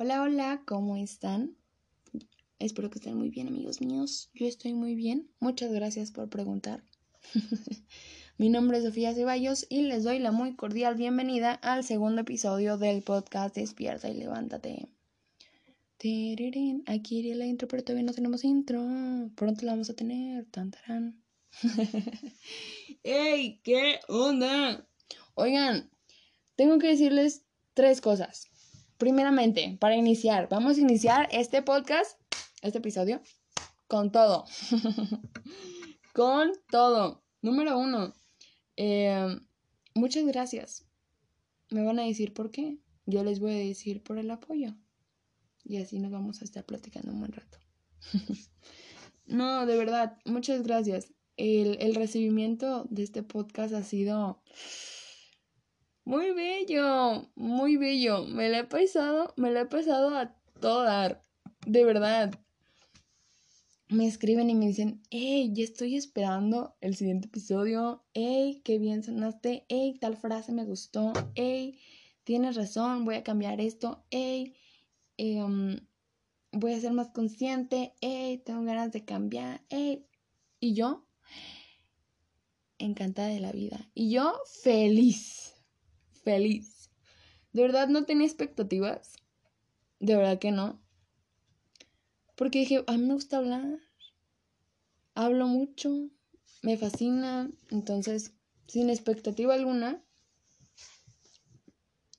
Hola, hola, ¿cómo están? Espero que estén muy bien, amigos míos. Yo estoy muy bien. Muchas gracias por preguntar. Mi nombre es Sofía Ceballos y les doy la muy cordial bienvenida al segundo episodio del podcast Despierta y Levántate. Aquí iría la intro, pero todavía no tenemos intro. Pronto la vamos a tener. Tantarán. ¡Ey! ¿Qué onda? Oigan, tengo que decirles tres cosas. Primeramente, para iniciar, vamos a iniciar este podcast, este episodio, con todo. con todo. Número uno, eh, muchas gracias. Me van a decir por qué. Yo les voy a decir por el apoyo. Y así nos vamos a estar platicando un buen rato. no, de verdad, muchas gracias. El, el recibimiento de este podcast ha sido muy bello, muy bello. Me la he pasado, me la he pasado a todo dar. De verdad. Me escriben y me dicen, hey, ya estoy esperando el siguiente episodio. Hey, qué bien sonaste. Hey, tal frase me gustó. Hey, tienes razón, voy a cambiar esto. Hey, em, voy a ser más consciente. Hey, tengo ganas de cambiar. Hey. Y yo, encantada de la vida. Y yo, feliz feliz. De verdad no tenía expectativas. De verdad que no. Porque dije, a mí me gusta hablar. Hablo mucho. Me fascina. Entonces, sin expectativa alguna.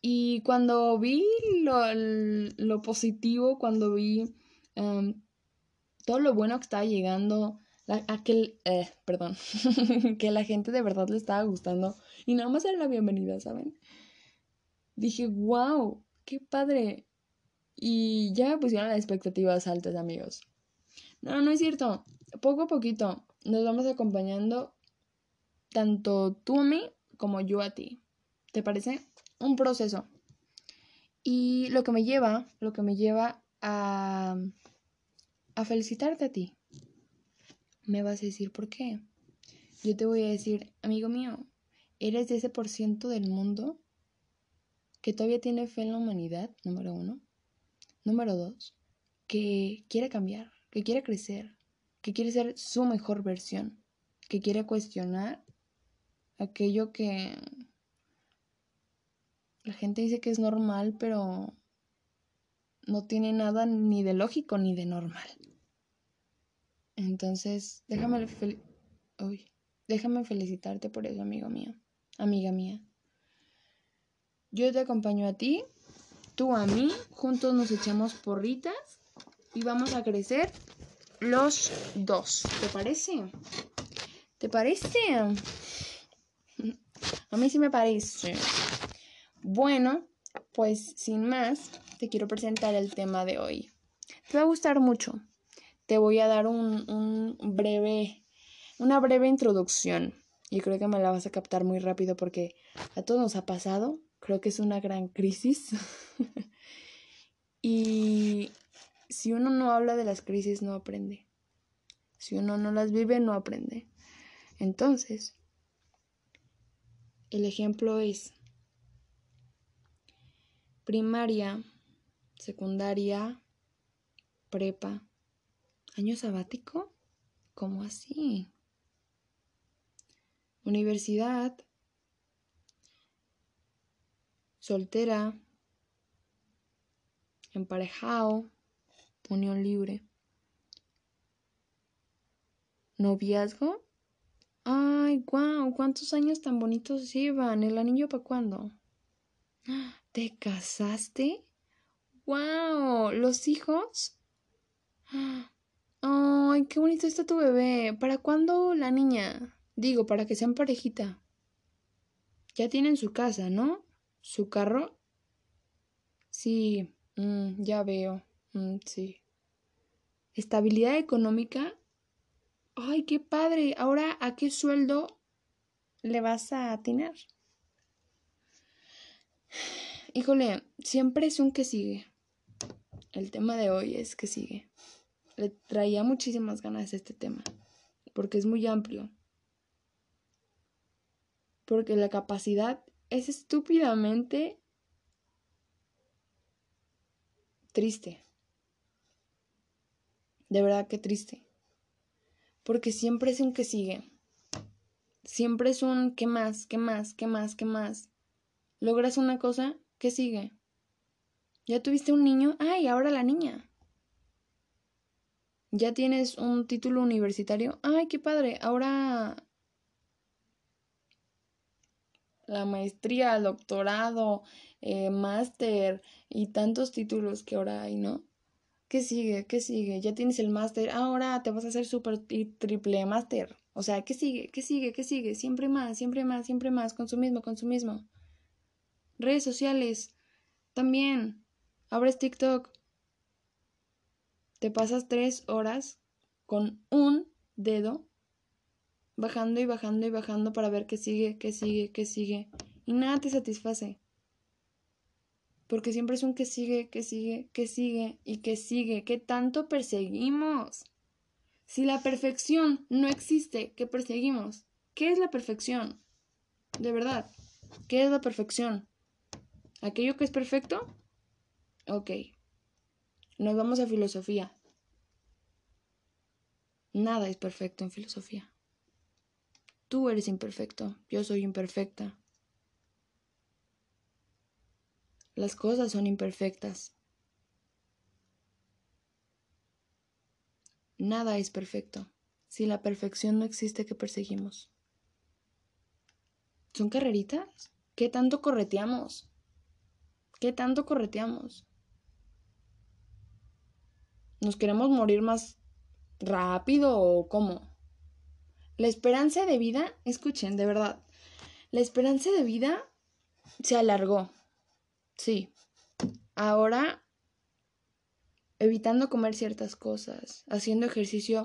Y cuando vi lo, positivo, cuando vi em, todo lo bueno que estaba llegando, aquel, eh, perdón, que la gente de verdad le estaba gustando y nada más era la bienvenida, ¿saben? Dije, wow, qué padre. Y ya me pusieron las expectativas altas, amigos. No, no es cierto. Poco a poquito nos vamos acompañando tanto tú a mí como yo a ti. ¿Te parece? Un proceso. Y lo que me lleva, lo que me lleva a, a felicitarte a ti. Me vas a decir por qué. Yo te voy a decir, amigo mío, eres de ese por ciento del mundo que todavía tiene fe en la humanidad, número uno. Número dos, que quiere cambiar, que quiere crecer, que quiere ser su mejor versión, que quiere cuestionar aquello que la gente dice que es normal, pero no tiene nada ni de lógico ni de normal. Entonces, déjame, déjame felicitarte por eso, amigo mío, amiga mía. Yo te acompaño a ti, tú a mí, juntos nos echamos porritas y vamos a crecer los dos. ¿Te parece? ¿Te parece? A mí sí me parece. Bueno, pues sin más, te quiero presentar el tema de hoy. Te va a gustar mucho. Te voy a dar un, un breve, una breve introducción. Y creo que me la vas a captar muy rápido porque a todos nos ha pasado Creo que es una gran crisis. y si uno no habla de las crisis, no aprende. Si uno no las vive, no aprende. Entonces, el ejemplo es primaria, secundaria, prepa, año sabático, ¿cómo así? Universidad, soltera, emparejado, unión libre. ¿Noviazgo? Ay, guau, ¿cuántos años tan bonitos llevan? ¿El anillo para cuándo? ¿Te casaste? ¡Wow! ¿Los hijos? ¡Ay, qué bonito está tu bebé! ¿Para cuándo la niña? Digo, para que sean parejita. Ya tienen su casa, ¿no? ¿Su carro? Sí, mm, ya veo. Mm, sí. ¿Estabilidad económica? ¡Ay, qué padre! Ahora, ¿a qué sueldo le vas a atinar? Híjole, siempre es un que sigue. El tema de hoy es que sigue. Le traía muchísimas ganas este tema, porque es muy amplio. Porque la capacidad es estúpidamente triste. De verdad que triste. Porque siempre es un que sigue. Siempre es un ¿qué más? ¿Qué más? ¿Qué más? ¿Qué más? Logras una cosa, ¿qué sigue? Ya tuviste un niño, ay, ahora la niña. Ya tienes un título universitario, ay, qué padre, ahora la maestría, el doctorado, eh, máster y tantos títulos que ahora hay, ¿no? ¿Qué sigue? ¿Qué sigue? Ya tienes el máster, ahora te vas a hacer super y triple máster. O sea, ¿qué sigue? ¿Qué sigue? ¿Qué sigue? Siempre más, siempre más, siempre más, consumismo, consumismo. Redes sociales, también. Abres TikTok. Te pasas tres horas con un dedo bajando y bajando y bajando para ver qué sigue, qué sigue, qué sigue. Y nada te satisface. Porque siempre es un que sigue, que sigue, que sigue y que sigue. ¿Qué tanto perseguimos? Si la perfección no existe, ¿qué perseguimos? ¿Qué es la perfección? De verdad, ¿qué es la perfección? ¿Aquello que es perfecto? Ok. Nos vamos a filosofía. Nada es perfecto en filosofía. Tú eres imperfecto, yo soy imperfecta. Las cosas son imperfectas. Nada es perfecto. Si la perfección no existe, ¿qué perseguimos? ¿Son carreritas? ¿Qué tanto correteamos? ¿Qué tanto correteamos? ¿Nos queremos morir más rápido o cómo? La esperanza de vida, escuchen, de verdad, la esperanza de vida se alargó. Sí. Ahora, evitando comer ciertas cosas, haciendo ejercicio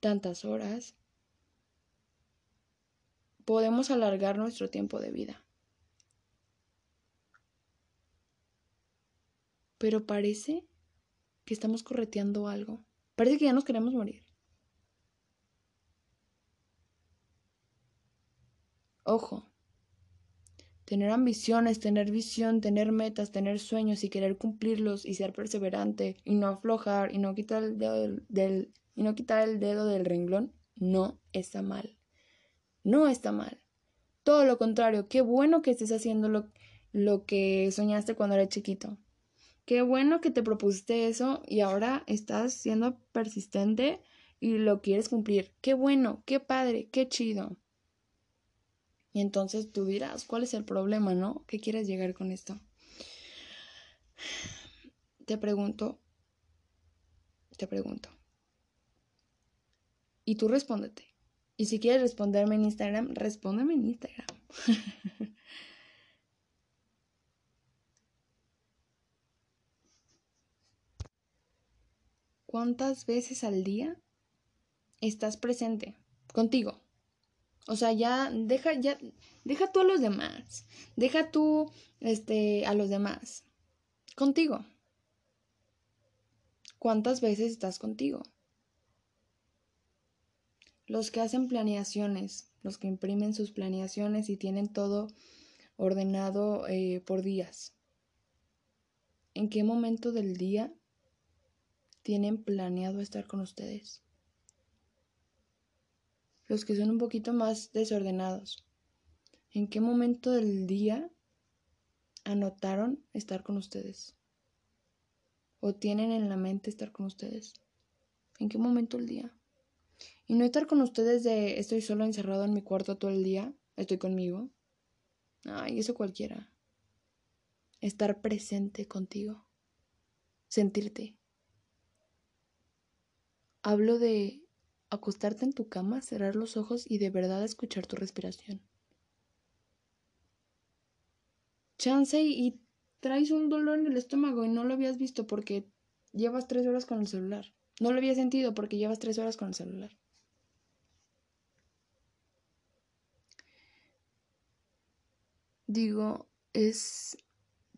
tantas horas, podemos alargar nuestro tiempo de vida. Pero parece que estamos correteando algo. Parece que ya nos queremos morir. Ojo, tener ambiciones, tener visión, tener metas, tener sueños y querer cumplirlos y ser perseverante y no aflojar y no quitar el dedo del, y no quitar el dedo del renglón no está mal. No está mal. Todo lo contrario, qué bueno que estés haciendo lo, lo que soñaste cuando eras chiquito. Qué bueno que te propusiste eso y ahora estás siendo persistente y lo quieres cumplir. Qué bueno, qué padre, qué chido. Y entonces tú dirás, ¿cuál es el problema, no? ¿Qué quieres llegar con esto? Te pregunto, te pregunto. Y tú respóndete. Y si quieres responderme en Instagram, respóndeme en Instagram. ¿Cuántas veces al día estás presente contigo? O sea, ya deja, ya, deja tú a los demás. Deja tú, este, a los demás. Contigo. ¿Cuántas veces estás contigo? Los que hacen planeaciones, los que imprimen sus planeaciones y tienen todo ordenado eh, por días. ¿En qué momento del día tienen planeado estar con ustedes? los que son un poquito más desordenados. ¿En qué momento del día anotaron estar con ustedes? ¿O tienen en la mente estar con ustedes? ¿En qué momento del día? Y no estar con ustedes de estoy solo encerrado en mi cuarto todo el día, estoy conmigo. Ay, eso cualquiera. Estar presente contigo. Sentirte. Hablo de acostarte en tu cama, cerrar los ojos y de verdad escuchar tu respiración. Chance y, traes un dolor en el estómago y no lo habías visto porque llevas tres horas con el celular. No lo había sentido porque llevas tres horas con el celular. Digo, es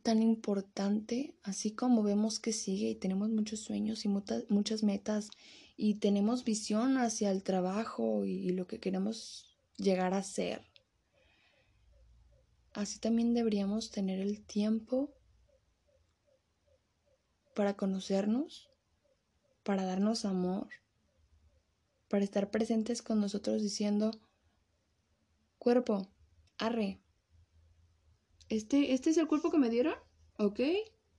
tan importante, así como vemos que sigue y tenemos muchos sueños y muchas metas y tenemos visión hacia el trabajo y, lo que queremos llegar a ser. Así también deberíamos tener el tiempo para conocernos, para darnos amor, para estar presentes con nosotros diciendo, cuerpo, arre, este, este es el cuerpo que me dieron, ok,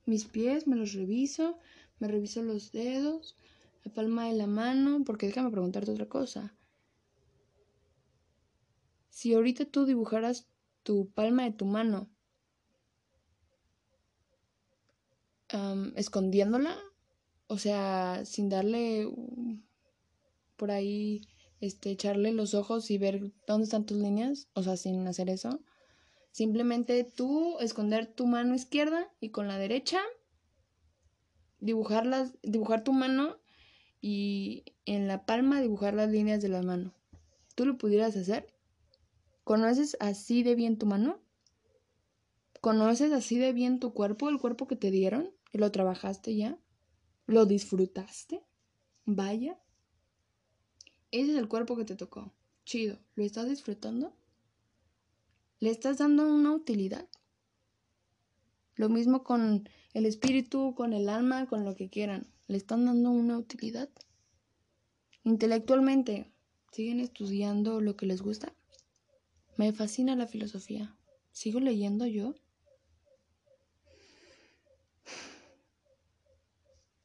mis pies, me los reviso, me reviso los dedos, palma de la mano, porque déjame preguntarte otra cosa. Si ahorita tú dibujaras tu palma de tu mano, escondiéndola, o sea, sin darle por ahí, este, echarle los ojos y ver dónde están tus líneas, o sea, sin hacer eso. Simplemente tú esconder tu mano izquierda y con la derecha dibujar, dibujar tu mano y en la palma dibujar las líneas de la mano. ¿Tú lo pudieras hacer? ¿Conoces así de bien tu mano? ¿Conoces así de bien tu cuerpo, el cuerpo que te dieron? ¿Y lo trabajaste ya? ¿Lo disfrutaste? Vaya. Ese es el cuerpo que te tocó. Chido. ¿Lo estás disfrutando? ¿Le estás dando una utilidad? Lo mismo con el espíritu, con el alma, con lo que quieran. ¿Le están dando una utilidad? Intelectualmente, ¿siguen estudiando lo que les gusta? Me fascina la filosofía. ¿Sigo leyendo yo?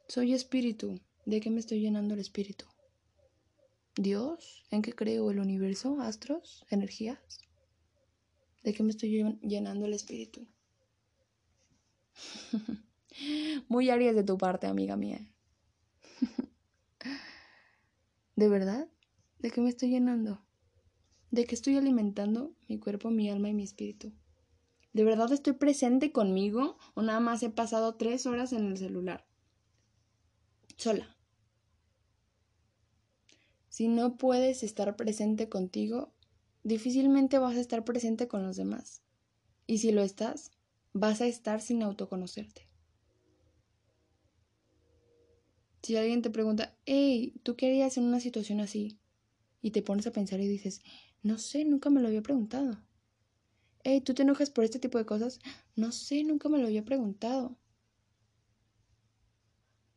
Soy espíritu. ¿De qué me estoy llenando el espíritu? ¿Dios? ¿En qué creo? ¿El universo? ¿Astros? ¿Energías? ¿De qué me estoy llenando el espíritu? Muy Aries de tu parte, amiga mía. ¿De verdad? ¿De qué me estoy llenando? ¿De qué estoy alimentando mi cuerpo, mi alma y mi espíritu? ¿De verdad estoy presente conmigo o nada más he pasado tres horas en el celular? Sola. Si no puedes estar presente contigo, difícilmente vas a estar presente con los demás. Y si lo estás, vas a estar sin autoconocerte. Si alguien te pregunta, hey, ¿tú qué harías en una situación así? Y te pones a pensar y dices, no sé, nunca me lo había preguntado. Hey, ¿tú te enojas por este tipo de cosas? No sé, nunca me lo había preguntado.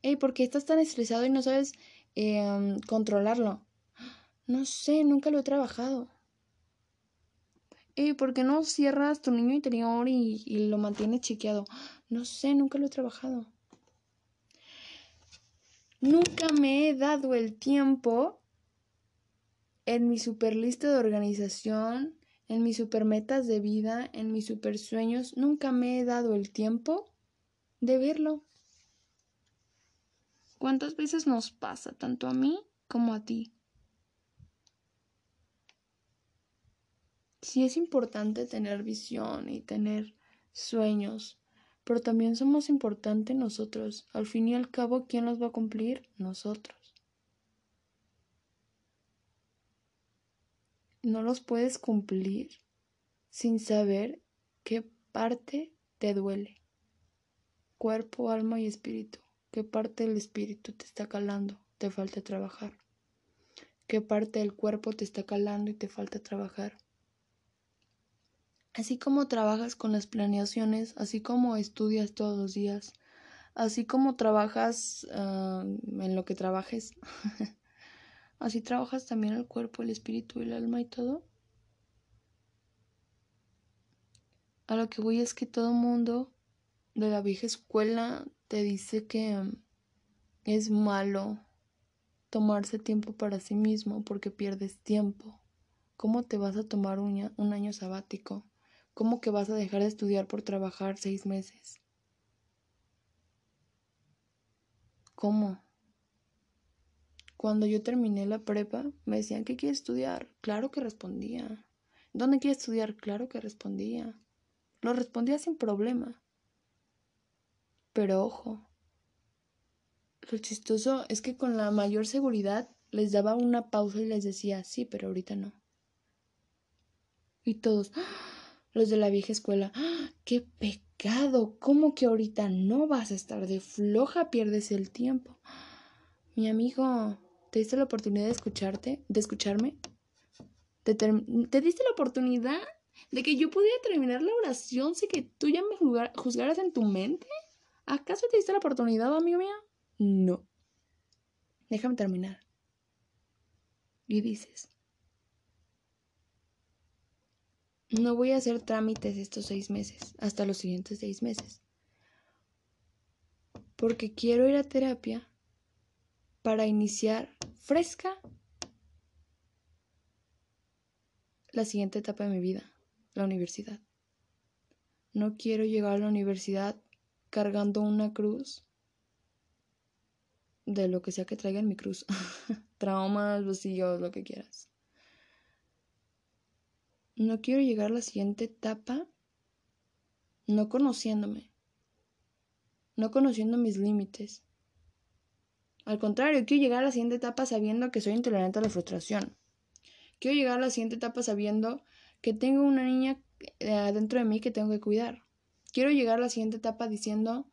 Hey, ¿por qué estás tan estresado y no sabes em, controlarlo? No sé, nunca lo he trabajado. ¿por qué no cierras tu niño interior y, y lo mantienes chequeado? No sé, nunca lo he trabajado. Nunca me he dado el tiempo en mi super lista de organización, en mis super metas de vida, en mis super sueños, nunca me he dado el tiempo de verlo. ¿Cuántas veces nos pasa, tanto a mí como a ti? sí es importante tener visión y tener sueños, pero también somos importantes nosotros. Al fin y al cabo, ¿quién los va a cumplir? Nosotros. No los puedes cumplir sin saber qué parte te duele. Cuerpo, alma y espíritu. ¿Qué parte del espíritu te está calando? Te falta trabajar. ¿Qué parte del cuerpo te está calando y te falta trabajar? Así como trabajas con las planeaciones, así como estudias todos los días, así como trabajas ah, en lo que trabajes, así trabajas también el cuerpo, el espíritu, el alma y todo. A lo que voy es que todo mundo de la vieja escuela te dice que es malo tomarse tiempo para sí mismo porque pierdes tiempo. ¿Cómo te vas a tomar un, un año sabático? ¿Cómo que vas a dejar de estudiar por trabajar seis meses? ¿Cómo? Cuando yo terminé la prepa, me decían, ¿qué quieres estudiar? Claro que respondía. ¿Dónde quieres estudiar? Claro que respondía. Lo respondía sin problema. Pero ojo, lo chistoso es que con la mayor seguridad les daba una pausa y les decía, sí, pero ahorita no. Y todos, los de la vieja escuela, ¡Ah! ¡qué pecado! ¿Cómo que ahorita no vas a estar de floja? Pierdes el tiempo. Mi amigo, ¿te diste la oportunidad de escucharte? ¿De escucharme? ¿Te, ¿Te diste la oportunidad de que yo pudiera terminar la oración sin que tú ya me juzgaras en tu mente? ¿Acaso te diste la oportunidad, amigo mío? No. Déjame terminar. Y dices, no voy a hacer trámites estos seis meses, hasta los siguientes seis meses. Porque quiero ir a terapia para iniciar fresca la siguiente etapa de mi vida, la universidad. No quiero llegar a la universidad cargando una cruz de lo que sea que traiga en mi cruz. Traumas, vacíos, lo que quieras. No quiero llegar a la siguiente etapa no conociéndome, no conociendo mis límites. Al contrario, quiero llegar a la siguiente etapa sabiendo que soy intolerante a la frustración. Quiero llegar a la siguiente etapa sabiendo que tengo una niña eh, dentro de mí que tengo que cuidar. Quiero llegar a la siguiente etapa diciendo,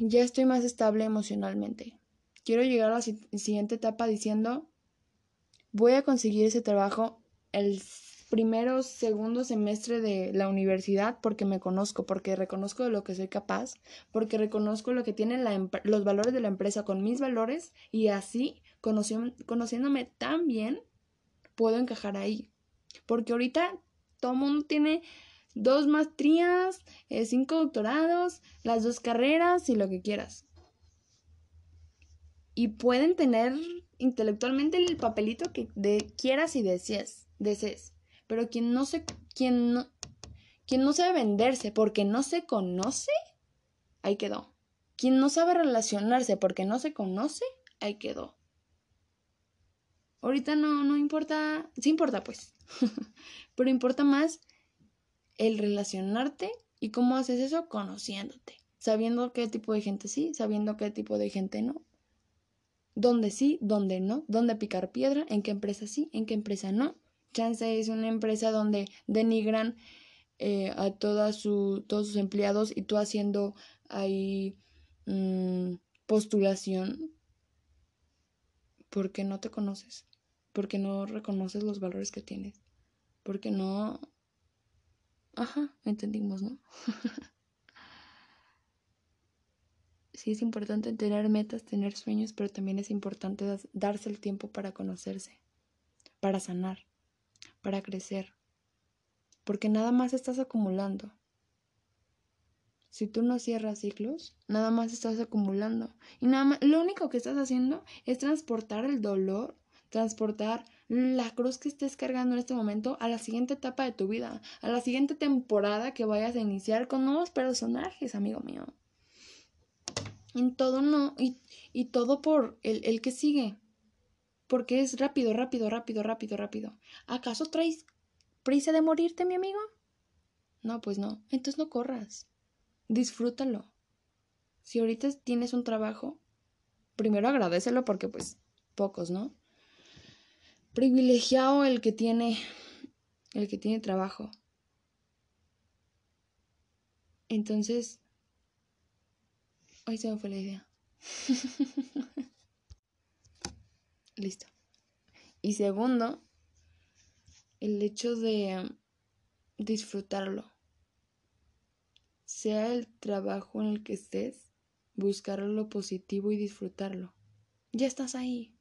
ya estoy más estable emocionalmente. Quiero llegar a la siguiente etapa diciendo, voy a conseguir ese trabajo el primero, segundo semestre de la universidad porque me conozco, porque reconozco de lo que soy capaz, porque reconozco lo que tienen los valores de la empresa con mis valores y así, conociéndome tan bien, puedo encajar ahí. Porque ahorita todo mundo tiene dos maestrías, eh, cinco doctorados, las dos carreras y lo que quieras. Y pueden tener intelectualmente el papelito que de, quieras y desees, desees. Pero quien no se, quien no, no sabe venderse porque no se conoce, ahí quedó. Quien no sabe relacionarse porque no se conoce, ahí quedó. Ahorita no, no importa, sí importa pues, pero importa más el relacionarte y cómo haces eso conociéndote, sabiendo qué tipo de gente sí, sabiendo qué tipo de gente no. Dónde sí, dónde no, dónde picar piedra, en qué empresa sí, en qué empresa no. Chance es una empresa donde denigran eh, a toda su, todos sus empleados y tú haciendo ahí mm, postulación. Porque no te conoces, porque no reconoces los valores que tienes, porque no Ajá, entendimos, ¿no? sí es importante tener metas, tener sueños, pero también es importante darse el tiempo para conocerse, para sanar, para crecer, porque nada más estás acumulando. Si tú no cierras ciclos, nada más estás acumulando. Y nada más, lo único que estás haciendo es transportar el dolor, transportar la cruz que estés cargando en este momento a la siguiente etapa de tu vida, a la siguiente temporada que vayas a iniciar con nuevos personajes, amigo mío. En todo no, y, y todo por el, el que sigue. Porque es rápido, rápido, rápido, rápido, rápido. ¿Acaso traes prisa de morirte, mi amigo? No, pues no. Entonces no corras. Disfrútalo. Si ahorita tienes un trabajo, primero agradecelo porque pues pocos, ¿no? privilegiado el que tiene el que tiene trabajo. Entonces, hoy se me fue la idea. Listo. Y segundo, el hecho de disfrutarlo. Sea el trabajo en el que estés, buscar lo positivo y disfrutarlo. Ya estás ahí.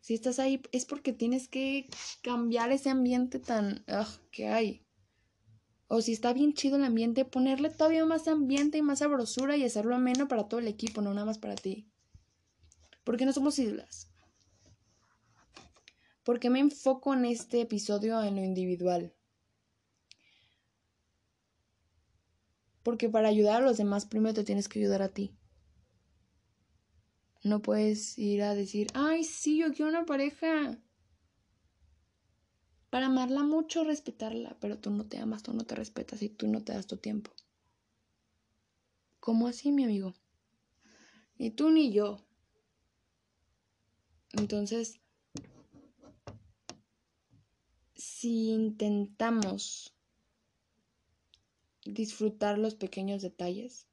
Si estás ahí es porque tienes que cambiar ese ambiente tan que hay. O si está bien chido el ambiente, ponerle todavía más ambiente y más sabrosura y hacerlo ameno para todo el equipo, no nada más para ti. Porque no somos islas. Porque me enfoco en este episodio en lo individual. Porque para ayudar a los demás primero te tienes que ayudar a ti. No puedes ir a decir, ay, sí, yo quiero una pareja. Para amarla mucho, respetarla, pero tú no te amas, tú no te respetas y tú no te das tu tiempo. ¿Cómo así, mi amigo? Ni tú ni yo. Entonces, si intentamos disfrutar los pequeños detalles,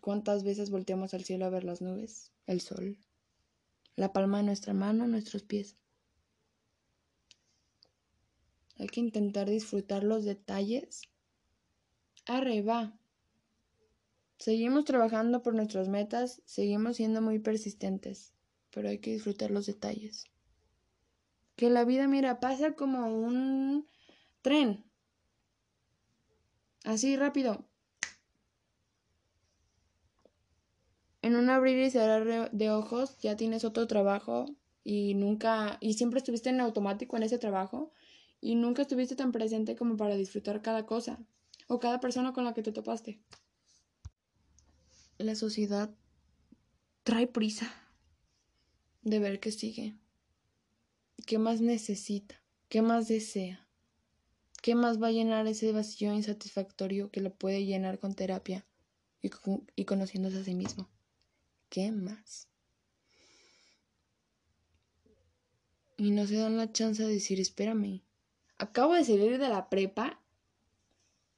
¿cuántas veces volteamos al cielo a ver las nubes? el sol, la palma de nuestra mano, nuestros pies. Hay que intentar disfrutar los detalles. Arriba. Seguimos trabajando por nuestras metas, seguimos siendo muy persistentes, pero hay que disfrutar los detalles. Que la vida, mira, pasa como un tren. Así rápido. En un abrir y cerrar de ojos ya tienes otro trabajo y nunca, y siempre estuviste en automático en ese trabajo y nunca estuviste tan presente como para disfrutar cada cosa o cada persona con la que te topaste. La sociedad trae prisa de ver qué sigue, qué más necesita, qué más desea, qué más va a llenar ese vacío insatisfactorio que lo puede llenar con terapia y, conociéndose a sí mismo. ¿Qué más? Y no se dan la chance de decir, espérame, acabo de salir de la prepa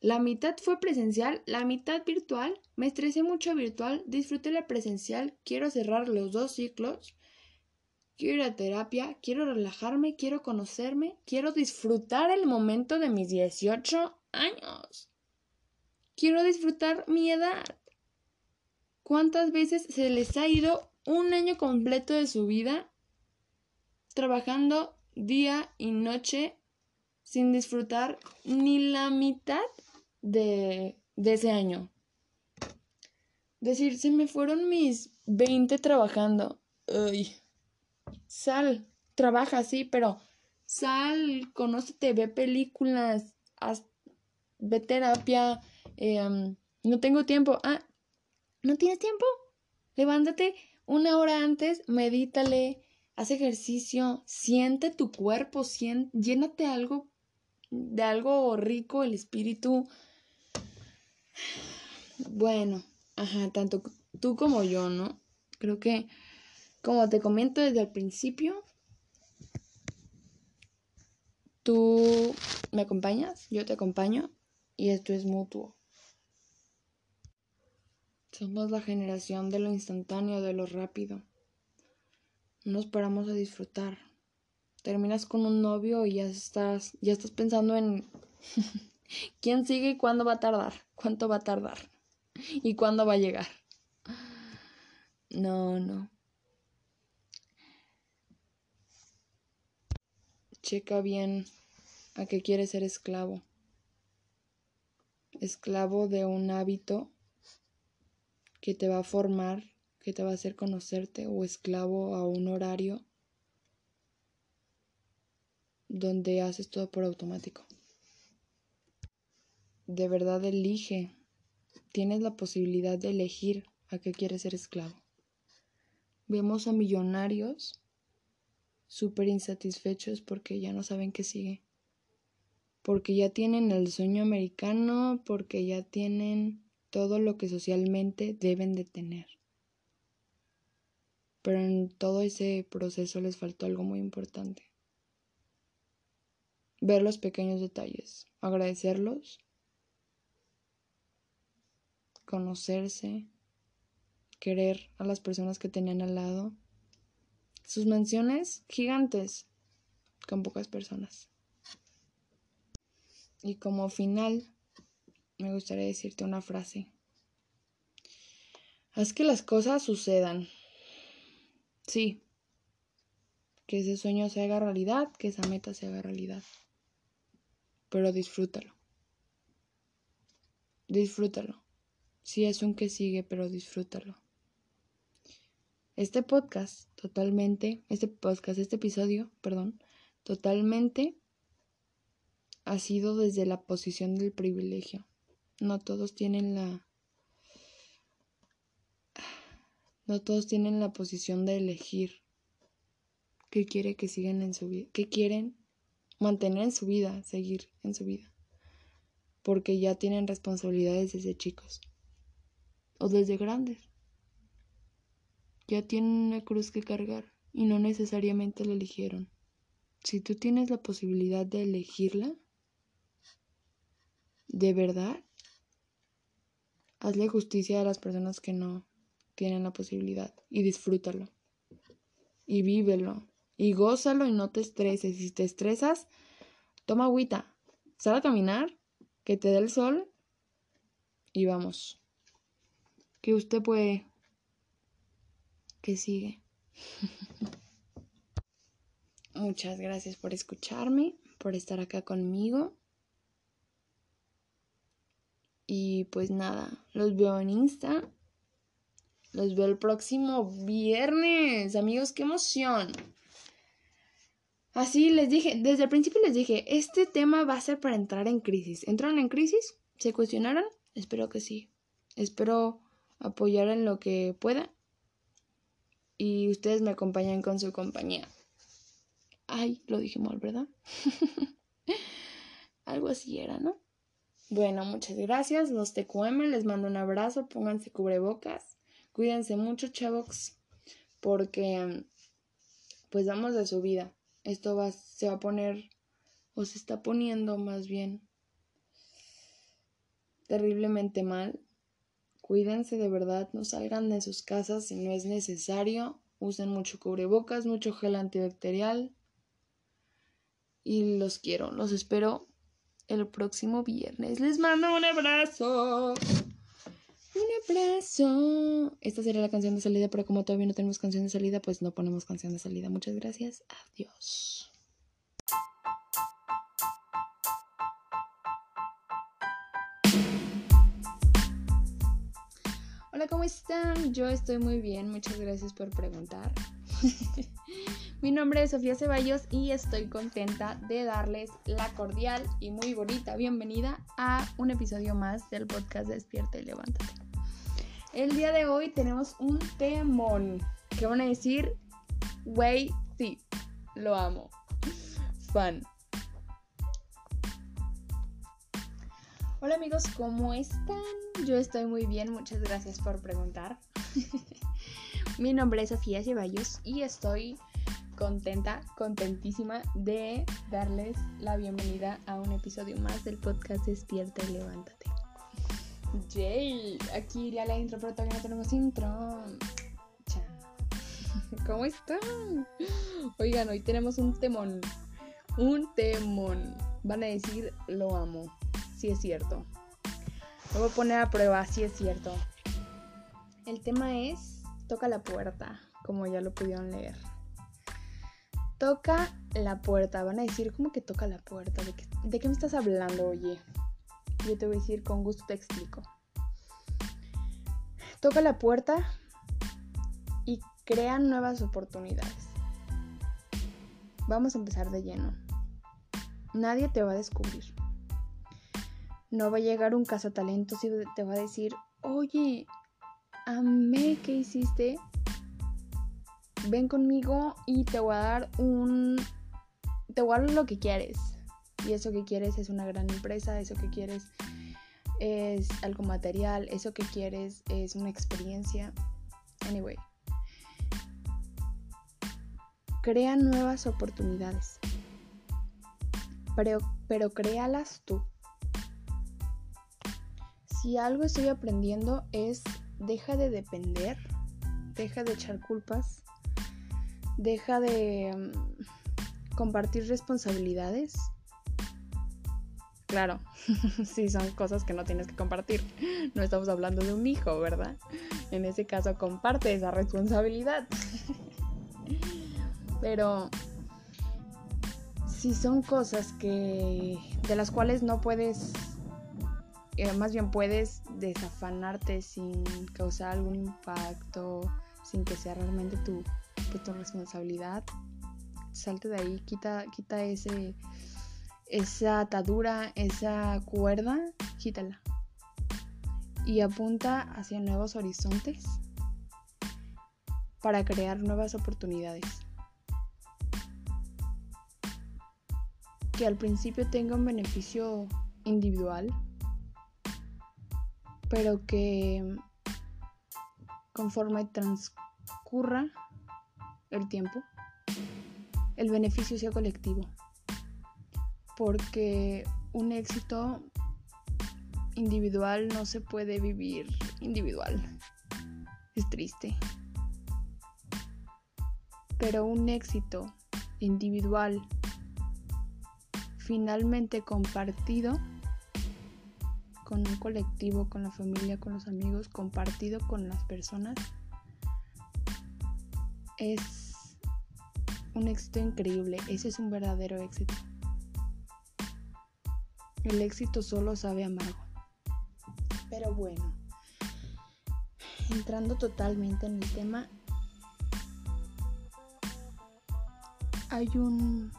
la mitad fue presencial, la mitad virtual. Me estresé mucho virtual, disfruté la presencial, quiero cerrar los dos ciclos. Quiero ir a terapia, quiero relajarme, quiero conocerme, quiero disfrutar el momento de mis 18 años. Quiero disfrutar mi edad. ¿Cuántas veces se les ha ido un año completo de su vida trabajando día y noche sin disfrutar ni la mitad de, ese año. Decir, se me fueron mis 20 trabajando. Uy. Sal, trabaja, sí, pero sal, conócete, ve películas, haz, ve terapia. Eh, no tengo tiempo. Ah, ¿no tienes tiempo? Levántate una hora antes, medítale, haz ejercicio, siente tu cuerpo, llénate algo de algo rico, el espíritu, bueno, ajá, tanto tú como yo, ¿no? Creo que, como te comento desde el principio, tú me acompañas, yo te acompaño y esto es mutuo. Somos la generación de lo instantáneo, de lo rápido. No nos paramos a disfrutar. Terminas con un novio y ya estás, ya estás pensando en ¿Quién sigue y cuándo va a tardar? ¿Cuánto va a tardar? ¿Y cuándo va a llegar? No, no. Checa bien a qué quieres ser esclavo. Esclavo de un hábito que te va a formar, que te va a hacer conocerte, o esclavo a un horario donde haces todo por automático de verdad elige. Tienes la posibilidad de elegir a qué quieres ser esclavo. Vemos a millonarios súper insatisfechos porque ya no saben qué sigue. Porque ya tienen el sueño americano, porque ya tienen todo lo que socialmente deben de tener. Pero en todo ese proceso les faltó algo muy importante. Ver los pequeños detalles, agradecerlos conocerse, querer a las personas que tenían al lado. Sus mansiones gigantes con pocas personas. Y como final, me gustaría decirte una frase. Haz que las cosas sucedan. Sí. Que ese sueño se haga realidad, que esa meta se haga realidad. Pero disfrútalo. Disfrútalo. Sí es un que sigue, pero disfrútalo. Este podcast totalmente, este podcast, este episodio, perdón, totalmente ha sido desde la posición del privilegio. No todos tienen la no todos tienen la posición de elegir qué quiere que sigan en su vida, qué quieren mantener en su vida, seguir en su vida. Porque ya tienen responsabilidades desde chicos o desde grandes. Ya tienen una cruz que cargar y no necesariamente la eligieron. Si tú tienes la posibilidad de elegirla, de verdad, hazle justicia a las personas que no tienen la posibilidad y disfrútalo. Y vívelo. Y gózalo y no te estreses. Si te estresas, toma agüita. Sal a caminar, que te dé el sol y vamos. que usted puede, que sigue. Muchas gracias por escucharme, por estar acá conmigo. Y pues nada, los veo en Insta. Los veo el próximo viernes. Amigos, qué emoción. Así les dije, desde el principio les dije, este tema va a ser para entrar en crisis. ¿Entraron en crisis? ¿Se cuestionaron? Espero que sí. Espero apoyar en lo que pueda. Y ustedes me acompañan con su compañía. Ay, lo dije mal, ¿verdad? Algo así era, ¿no? Bueno, muchas gracias. Los TQM, les mando un abrazo. Pónganse cubrebocas. Cuídense mucho, chavos. Porque, pues, vamos de su vida. Esto va, se va a poner, o se está poniendo más bien, terriblemente mal. Cuídense de verdad. No salgan de sus casas si no es necesario. Usen mucho cubrebocas, mucho gel antibacterial y los quiero. Los espero el próximo viernes. Les mando un abrazo. Un abrazo. Esta sería la canción de salida, pero como todavía no tenemos canción de salida, pues no ponemos canción de salida. Muchas gracias. Adiós. Hola, ¿cómo están? Yo estoy muy bien. Muchas gracias por preguntar. Mi nombre es Sofía Ceballos y estoy contenta de darles la cordial y muy bonita bienvenida a un episodio más del podcast Despierta y Levántate. El día de hoy tenemos un temón que van a decir, wey, sí, lo amo. Fan. Hola amigos, ¿cómo están? Yo estoy muy bien, muchas gracias por preguntar. Mi nombre es Sofía Ceballos y estoy contenta, contentísima de darles la bienvenida a un episodio más del podcast Despierta y Levántate. Yay, aquí iría la intro, pero todavía no tenemos intro. ¿Cómo están? Oigan, hoy tenemos un temón. Un temón. Van a decir, lo amo. Sí es cierto. Lo voy a poner a prueba, sí es cierto. El tema es, toca la puerta, como ya lo pudieron leer toca la puerta. Van a decir, ¿cómo que toca la puerta? ¿De qué, me estás hablando, oye? Yo te voy a decir, con gusto te explico. Toca la puerta y crea nuevas oportunidades. Vamos a empezar de lleno. Nadie te va a descubrir. No va a llegar un talento y te va a decir, oye, amé que hiciste ven conmigo y te voy a dar un... Te voy a dar lo que quieres. Y eso que quieres es una gran empresa, eso que quieres es algo material, eso que quieres es una experiencia. Anyway. Crea nuevas oportunidades. Pero, pero créalas tú. Si algo estoy aprendiendo es deja de depender, deja de echar culpas deja de mm, compartir responsabilidades. Claro, sí son cosas que no tienes que compartir. No estamos hablando de un hijo, ¿verdad? En ese caso comparte esa responsabilidad. Pero si son cosas que de las cuales no puedes eh, más bien puedes desafanarte sin causar algún impacto, sin que sea realmente tu tu responsabilidad. Salte de ahí, quita, quita ese, esa atadura, esa cuerda, quítala. Y apunta hacia nuevos horizontes para crear nuevas oportunidades. Que al principio tenga un beneficio individual, pero que conforme transcurra el tiempo, el beneficio sea colectivo. Porque un éxito individual no se puede vivir individual. Es triste. Pero un éxito individual finalmente compartido con un colectivo, con la familia, con los amigos, compartido con las personas, es un éxito increíble. Ese es un verdadero éxito. El éxito solo sabe amargo. Pero bueno, entrando totalmente en el tema, hay un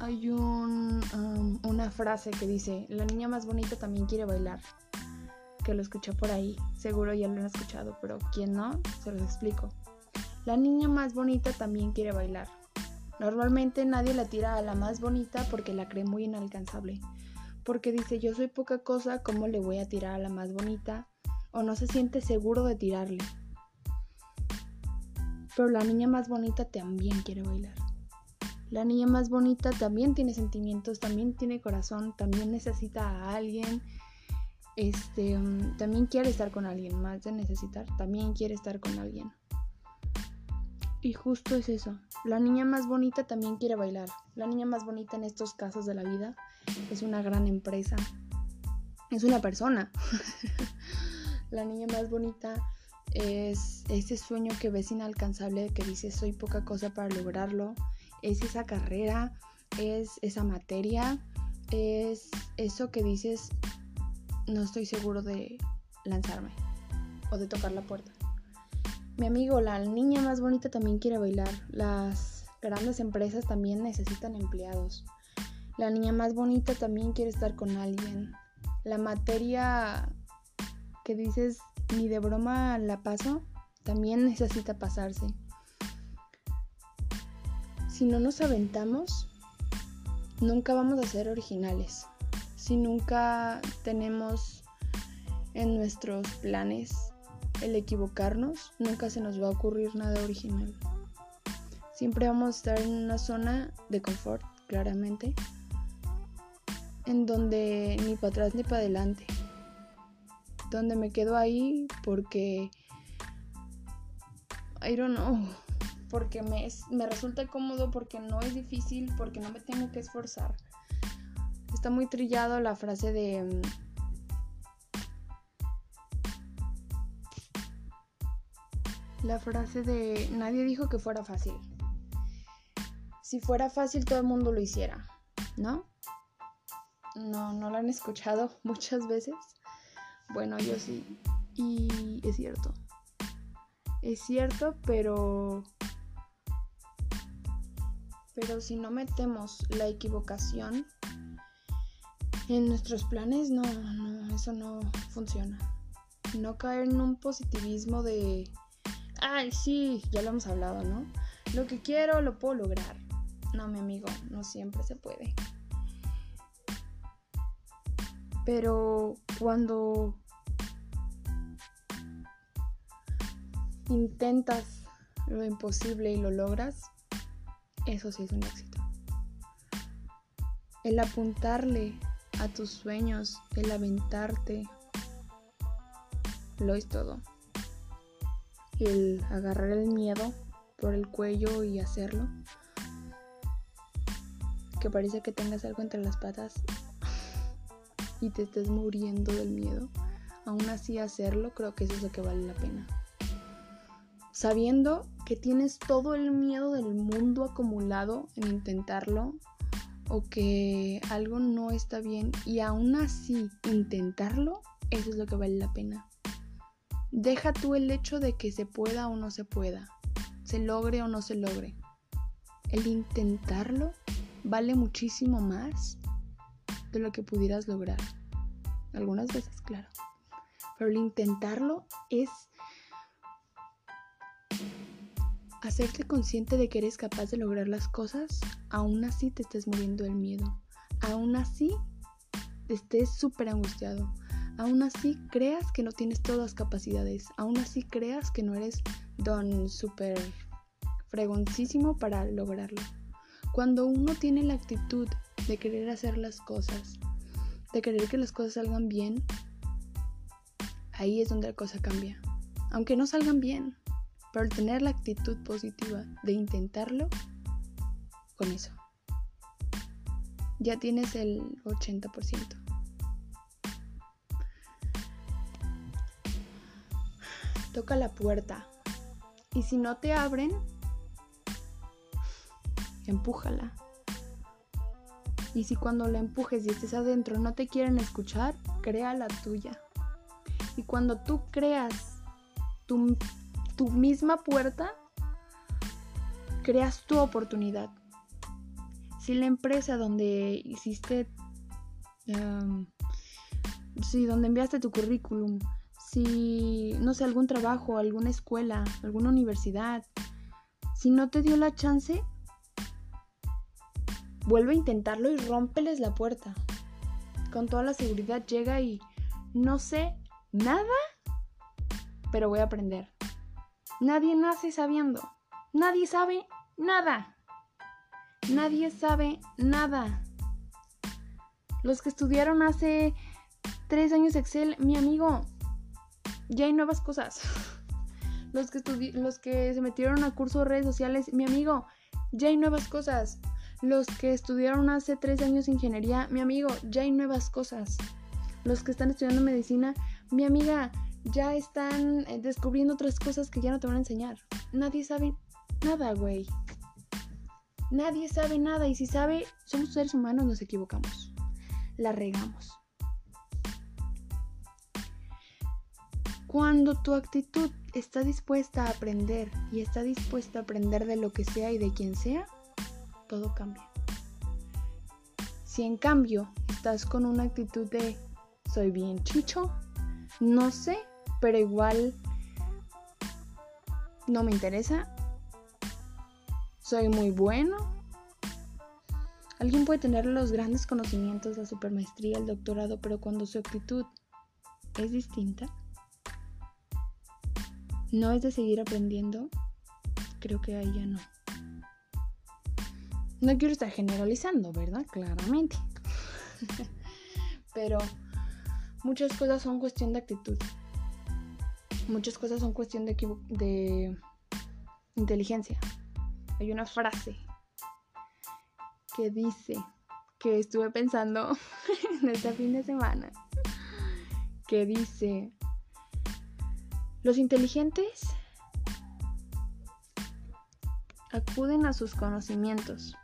hay un, una frase que dice, la niña más bonita también quiere bailar. Que lo escuché por ahí, seguro ya lo han escuchado, pero quien no, se los explico. La niña más bonita también quiere bailar. Normalmente nadie la tira a la más bonita porque la cree muy inalcanzable. Porque dice, yo soy poca cosa, ¿cómo le voy a tirar a la más bonita? O no se siente seguro de tirarle. Pero la niña más bonita también quiere bailar. La niña más bonita también tiene sentimientos, también tiene corazón, también necesita a alguien. Este, mm, también quiere estar con alguien, más de necesitar, también quiere estar con alguien. Y justo es eso. La niña más bonita también quiere bailar. La niña más bonita en estos casos de la vida es una gran empresa. Es una persona. la niña más bonita es ese sueño que ves inalcanzable, que dices soy poca cosa para lograrlo es esa carrera, es esa materia, es eso que dices, no estoy seguro de lanzarme o de tocar la puerta. Mi amigo, la niña más bonita también quiere bailar. Las grandes empresas también necesitan empleados. La niña más bonita también quiere estar con alguien. La materia que dices ni de broma la paso, también necesita pasarse si no nos aventamos, nunca vamos a ser originales. Si nunca tenemos en nuestros planes el equivocarnos, nunca se nos va a ocurrir nada original. Siempre vamos a estar en una zona de confort, claramente, en donde ni para atrás ni para adelante. Donde me quedo ahí porque I don't know porque me, me resulta cómodo, porque no es difícil, porque no me tengo que esforzar. Está muy trillado la frase de... Mm, la frase de nadie dijo que fuera fácil. Si fuera fácil todo el mundo lo hiciera, ¿no? No, no lo han escuchado muchas veces. Bueno, yo sí. Y es cierto. Es cierto, pero pero si no metemos la equivocación en nuestros planes, no, no, eso no funciona. No caer en un positivismo de, ay, sí, ya lo hemos hablado, ¿no? Lo que quiero lo puedo lograr. No, mi amigo, no siempre se puede. Pero cuando intentas lo imposible y lo logras, eso sí es un éxito. El apuntarle a tus sueños, el aventarte, lo es todo. El agarrar el miedo por el cuello y hacerlo. Que parece que tengas algo entre las patas y te estés muriendo del miedo. Aún así hacerlo creo que eso es lo que vale la pena. Sabiendo que tienes todo el miedo del mundo acumulado en intentarlo o que algo no está bien y aún así intentarlo, eso es lo que vale la pena. Deja tú el hecho de que se pueda o no se pueda, se logre o no se logre. El intentarlo vale muchísimo más de lo que pudieras lograr. Algunas veces, claro. Pero el intentarlo es hacerte consciente de que eres capaz de lograr las cosas, aún así te estés muriendo del miedo, aún así estés súper angustiado, aún así creas que no tienes todas las capacidades, aún así creas que no eres don súper fregoncísimo para lograrlo. Cuando uno tiene la actitud de querer hacer las cosas, de querer que las cosas salgan bien, ahí es donde la cosa cambia. Aunque no salgan bien, pero tener la actitud positiva de intentarlo, con eso, ya tienes el 80%. toca la puerta. Y si no te abren, empújala. Y si cuando la empujes y estés adentro no te quieren escuchar, crea la tuya. Y cuando tú creas tu, tu misma puerta, creas tu oportunidad. Si la empresa donde hiciste, em, si donde enviaste tu currículum, si, no sé, algún trabajo, alguna escuela, alguna universidad, si no te dio la chance, vuelve a intentarlo y rómpeles la puerta. Con toda la seguridad llega y no sé nada, pero voy a aprender. Nadie nace sabiendo. Nadie sabe nada. Nadie sabe nada. Los que estudiaron hace tres años Excel, mi amigo, ya hay nuevas cosas. Los que, los que se metieron a curso de redes sociales, mi amigo, ya hay nuevas cosas. Los que estudiaron hace tres años ingeniería, mi amigo, ya hay nuevas cosas. Los que están estudiando medicina, mi amiga, ya están eh, descubriendo otras cosas que ya no te van a enseñar. Nadie sabe nada, güey. Nadie sabe nada y si sabe, somos seres humanos, nos equivocamos. La regamos. Cuando tu actitud está dispuesta a aprender y está dispuesta a aprender de lo que sea y de quien sea, todo cambia. Si en cambio estás con una actitud de soy bien chicho, no sé, pero igual no me interesa, soy muy bueno. Alguien puede tener los grandes conocimientos, la supermaestría, el doctorado, pero cuando su actitud es distinta, no es de seguir aprendiendo, creo que ahí ya no. No quiero estar generalizando, ¿verdad? Claramente. Pero muchas cosas son cuestión de actitud. Muchas cosas son cuestión de, de inteligencia. Hay una frase que dice que estuve pensando en este fin de semana. Que dice, los inteligentes acuden a sus conocimientos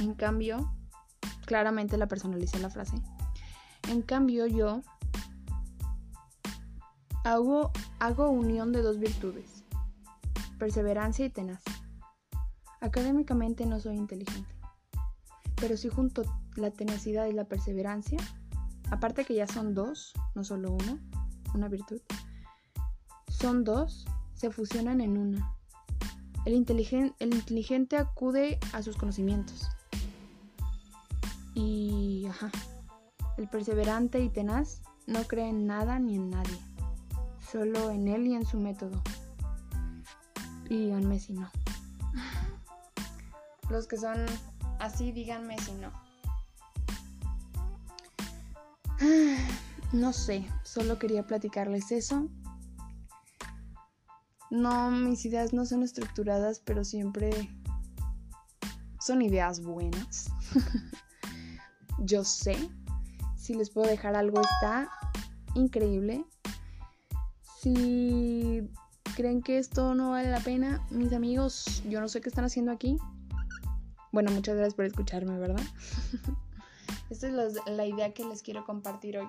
en cambio, claramente la personalicé la frase. En cambio, yo hago, hago unión de dos virtudes, perseverancia y tenaz. Académicamente no soy inteligente, pero si junto la tenacidad y la perseverancia, aparte que ya son dos, no solo una, una virtud, son dos, se fusionan en una. El, el inteligente acude a sus conocimientos, y, ajá, el perseverante y tenaz no cree en nada ni en nadie, solo en él y en su método. Y díganme si no. Los que son así, díganme si no. No sé, solo quería platicarles eso. No, mis ideas no son estructuradas, pero siempre son ideas buenas. yo sé. Si les puedo dejar algo está increíble. Si creen que esto no vale la pena, mis amigos, yo no sé qué están haciendo aquí. Bueno, muchas gracias por escucharme, ¿verdad? Esta es la idea que les quiero compartir hoy.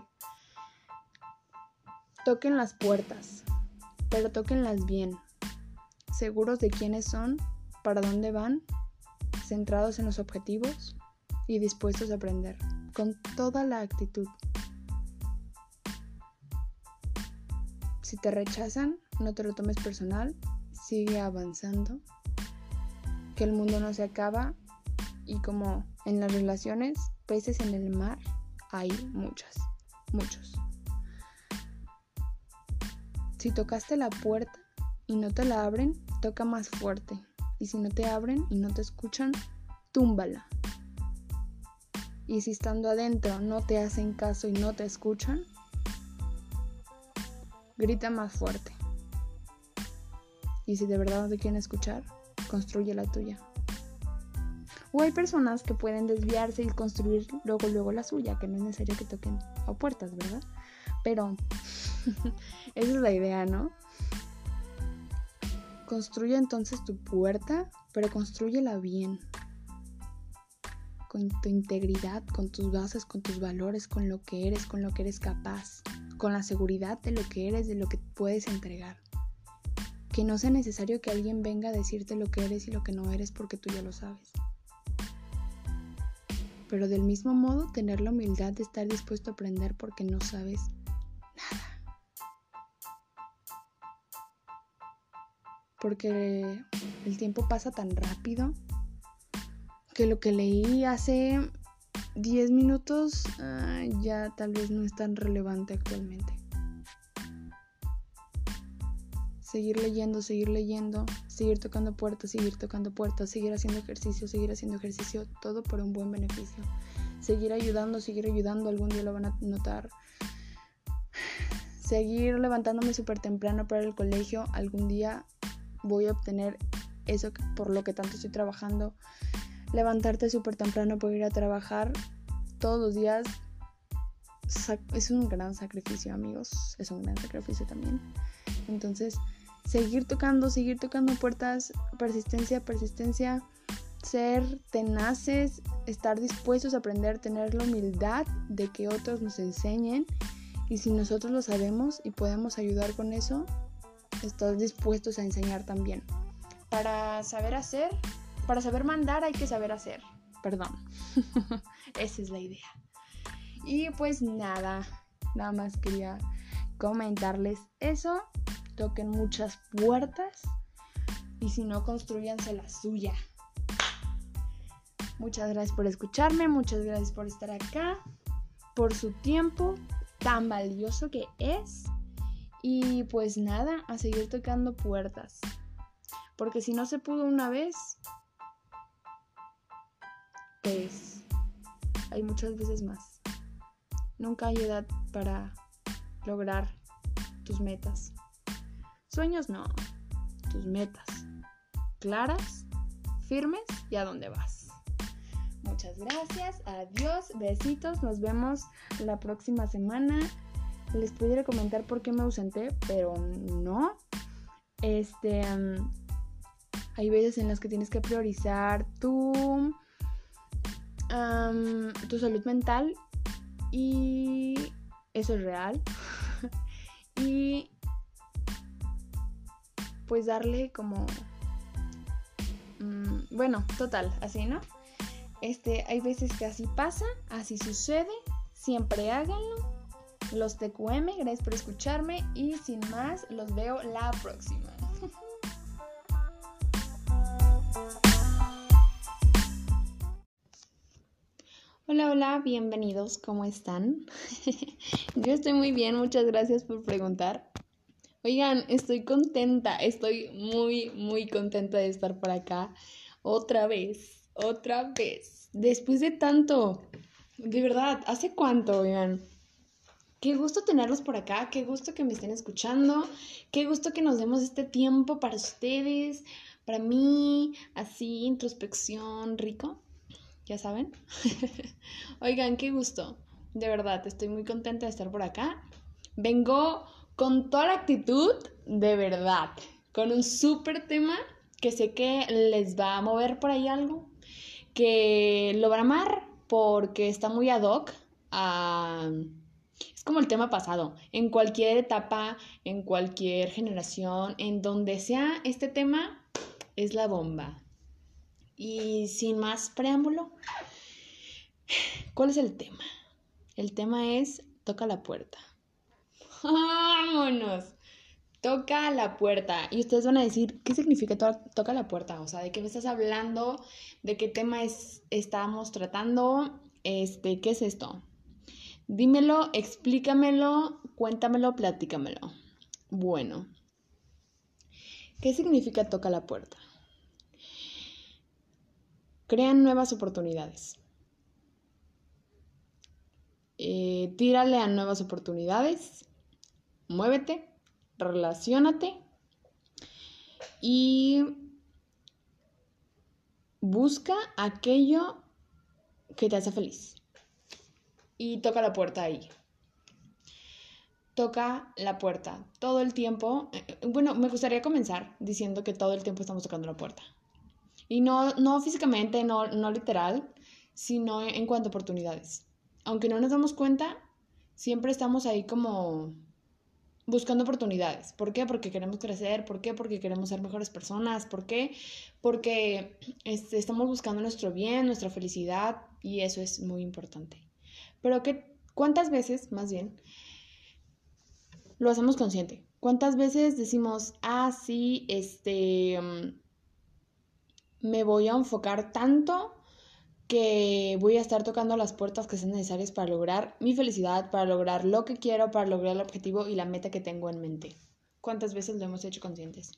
Toquen las puertas, pero toquenlas bien. Seguros de quiénes son, para dónde van, centrados en los objetivos y dispuestos a aprender, con toda la actitud. Si te rechazan, no te lo tomes personal, sigue avanzando, que el mundo no se acaba y como en las relaciones, peces en el mar, hay muchas, muchos. Si tocaste la puerta y no te la abren, toca más fuerte. Y si no te abren y no te escuchan, túmbala. Y si estando adentro no te hacen caso y no te escuchan, grita más fuerte. Y si de verdad no te quieren escuchar, construye la tuya. O hay personas que pueden desviarse y construir luego luego la suya, que no es necesario que toquen a puertas, ¿verdad? Pero esa es la idea, ¿no? Construye entonces tu puerta, pero construyela bien. Con tu integridad, con tus bases, con tus valores, con lo que eres, con lo que eres capaz, con la seguridad de lo que eres, de lo que puedes entregar. Que no sea necesario que alguien venga a decirte lo que eres y lo que no eres porque tú ya lo sabes. Pero del mismo modo, tener la humildad de estar dispuesto a aprender porque no sabes nada. porque el tiempo pasa tan rápido que lo que leí hace 10 minutos ah, ya tal vez no es tan relevante actualmente. Seguir leyendo, seguir leyendo, seguir tocando puertas, seguir tocando puertas, seguir haciendo ejercicio, seguir haciendo ejercicio, todo por un buen beneficio. Seguir ayudando, seguir ayudando, algún día lo van a notar. Seguir levantándome súper temprano para el colegio, algún día voy a obtener eso por lo que tanto estoy trabajando. Levantarte súper temprano para ir a trabajar todos los días es un gran sacrificio, amigos. Es un gran sacrificio también. Entonces, seguir tocando, seguir tocando puertas, persistencia, persistencia, ser tenaces, estar dispuestos a aprender, tener la humildad de que otros nos enseñen. Y si nosotros lo sabemos y podemos ayudar con eso, estás dispuestos a enseñar también. Para saber hacer, para saber mandar hay que saber hacer. Perdón. Esa es la idea. Y pues nada, nada más quería comentarles eso. Toquen muchas puertas y si no, construyanse la suya. Muchas gracias por escucharme, muchas gracias por estar acá, por su tiempo tan valioso que es. Y pues nada, a seguir tocando puertas. Porque si no se pudo una vez, pues hay muchas veces más. Nunca hay edad para lograr tus metas. Sueños no, tus metas. Claras, firmes y a dónde vas. Muchas gracias, adiós, besitos, nos vemos la próxima semana les pudiera comentar por qué me ausenté, pero no. Este, hay veces en las que tienes que priorizar tu, tu salud mental y eso es real. y pues darle como... Mm, bueno, total, así, ¿no? Este, hay veces que así pasa, así sucede, siempre háganlo los TQM, gracias por escucharme y sin más, los veo la próxima. Hola, hola, bienvenidos, ¿cómo están? Yo estoy muy bien, muchas gracias por preguntar. Oigan, estoy contenta, estoy muy, muy contenta de estar por acá otra vez, otra vez. Después de tanto, de verdad, ¿hace cuánto, oigan? Qué gusto tenerlos por acá, qué gusto que me estén escuchando, qué gusto que nos demos este tiempo para ustedes, para mí, así, introspección, rico, ya saben. Oigan, qué gusto, de verdad, estoy muy contenta de estar por acá. Vengo con toda la actitud, de verdad, con un súper tema que sé que les va a mover por ahí algo, que lo van a amar porque está muy ad hoc a como el tema pasado, en cualquier etapa, en cualquier generación, en donde sea este tema, es la bomba. Y sin más preámbulo, ¿cuál es el tema? El tema es toca la puerta. ¡Vámonos! Toca la puerta. Y ustedes van a decir, ¿qué significa toca la puerta? O sea, ¿de qué me estás hablando? ¿De qué tema es, estamos tratando? Este, ¿qué es esto? Dímelo, explícamelo, cuéntamelo, platícamelo. Bueno, ¿qué significa toca la puerta? Crean nuevas oportunidades. Eh, tírale a nuevas oportunidades. Muévete, relacionate y busca aquello que te hace feliz y toca la puerta ahí. toca la puerta todo el tiempo. Eh, bueno, me gustaría comenzar diciendo que todo el tiempo estamos tocando la puerta. Y no, no físicamente, no, no literal, sino en cuanto a oportunidades. Aunque no nos damos cuenta, siempre estamos ahí como buscando oportunidades. ¿Por qué? Porque queremos crecer. ¿Por qué? Porque queremos ser mejores personas. ¿Por qué? Porque este, estamos buscando nuestro bien, nuestra felicidad y eso es muy importante. Pero ¿qué, ¿cuántas veces, más bien, lo hacemos consciente? ¿Cuántas veces decimos, ah, sí, este, mm, me voy a enfocar tanto que voy a estar tocando las puertas que sean necesarias para lograr mi felicidad, para lograr lo que quiero, para lograr el objetivo y la meta que tengo en mente. ¿Cuántas veces lo hemos hecho conscientes?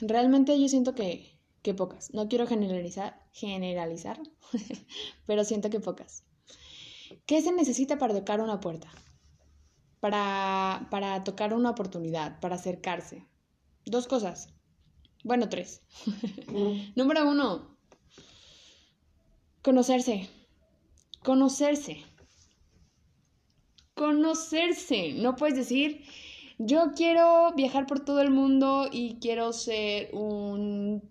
Realmente yo siento que, que pocas. No quiero generalizar, generalizar, pero siento que pocas. ¿Qué se necesita para tocar una puerta? Para, para tocar una oportunidad, para acercarse. Dos cosas. Bueno, tres. Número uno, Conocerse. Conocerse. Conocerse. No puedes decir, yo quiero viajar por todo el mundo y quiero ser un...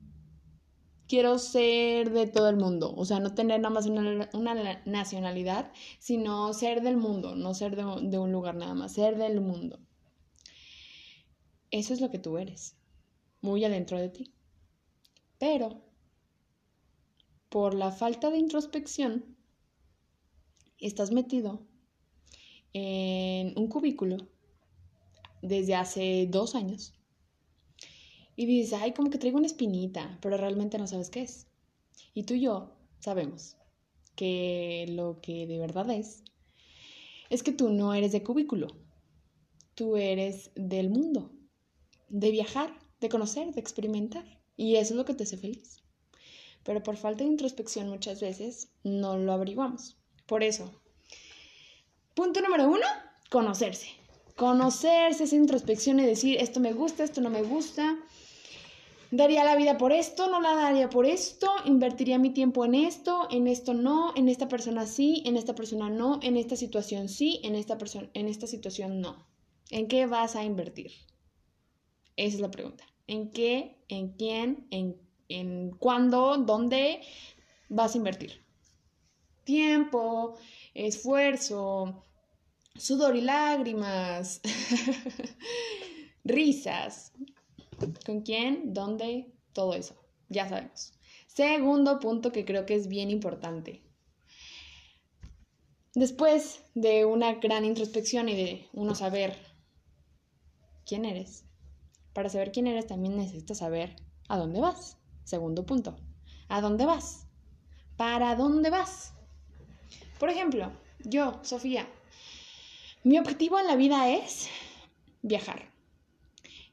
Quiero ser de todo el mundo. O sea, no tener nada más una, nacionalidad, sino ser del mundo, no ser de, de un lugar nada más, ser del mundo. Eso es lo que tú eres, muy adentro de ti. Pero por la falta de introspección, estás metido en un cubículo desde hace dos años y dices, ay, como que traigo una espinita, pero realmente no sabes qué es. Y tú y yo sabemos que lo que de verdad es, es que tú no eres de cubículo, tú eres del mundo, de viajar, de conocer, de experimentar. Y eso es lo que te hace feliz pero por falta de introspección muchas veces no lo averiguamos. Por eso, punto número uno, conocerse. Conocerse, esa introspección y decir, esto me gusta, esto no me gusta. Daría la vida por esto, no la daría por esto, invertiría mi tiempo en esto, en esto no, en esta persona sí, en esta persona no, en esta situación sí, en esta, persona, en esta situación no. ¿En qué vas a invertir? Esa es la pregunta. ¿En qué, en quién, en en cuándo, dónde vas a invertir. Tiempo, esfuerzo, sudor y lágrimas, risas. ¿Con quién? ¿Dónde? Todo eso. Ya sabemos. Segundo punto que creo que es bien importante. Después de una gran introspección y de uno saber quién eres, para saber quién eres también necesitas saber a dónde vas. Segundo punto. ¿A dónde vas? ¿Para dónde vas? Por ejemplo, yo, Sofía, mi objetivo en la vida es viajar,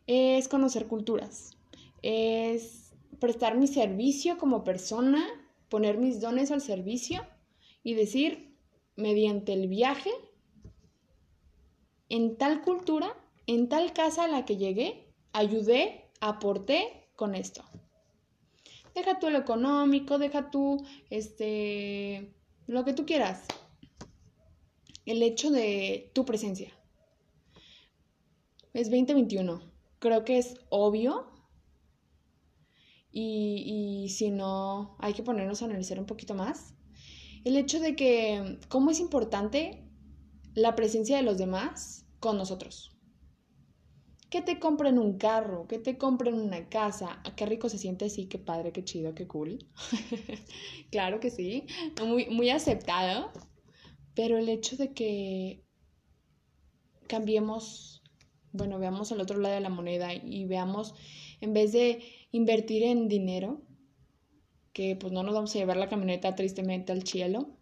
es conocer culturas, es prestar mi servicio como persona, poner mis dones al servicio y decir, mediante el viaje, en tal cultura, en tal casa a la que llegué, ayudé, aporté con esto. Deja tú lo económico, deja tú, este, lo que tú quieras. El hecho de tu presencia. Es 2021. Creo que es obvio. Y, y si no, hay que ponernos a analizar un poquito más. El hecho de que, cómo es importante la presencia de los demás con nosotros que te compren un carro, que te compren una casa. Ah, qué rico se siente, sí, qué padre, qué chido, qué cool. claro que sí, muy, muy aceptado. Pero el hecho de que cambiemos, bueno, veamos al otro lado de la moneda y veamos, en vez de invertir en dinero, que pues no nos vamos a llevar la camioneta tristemente al cielo,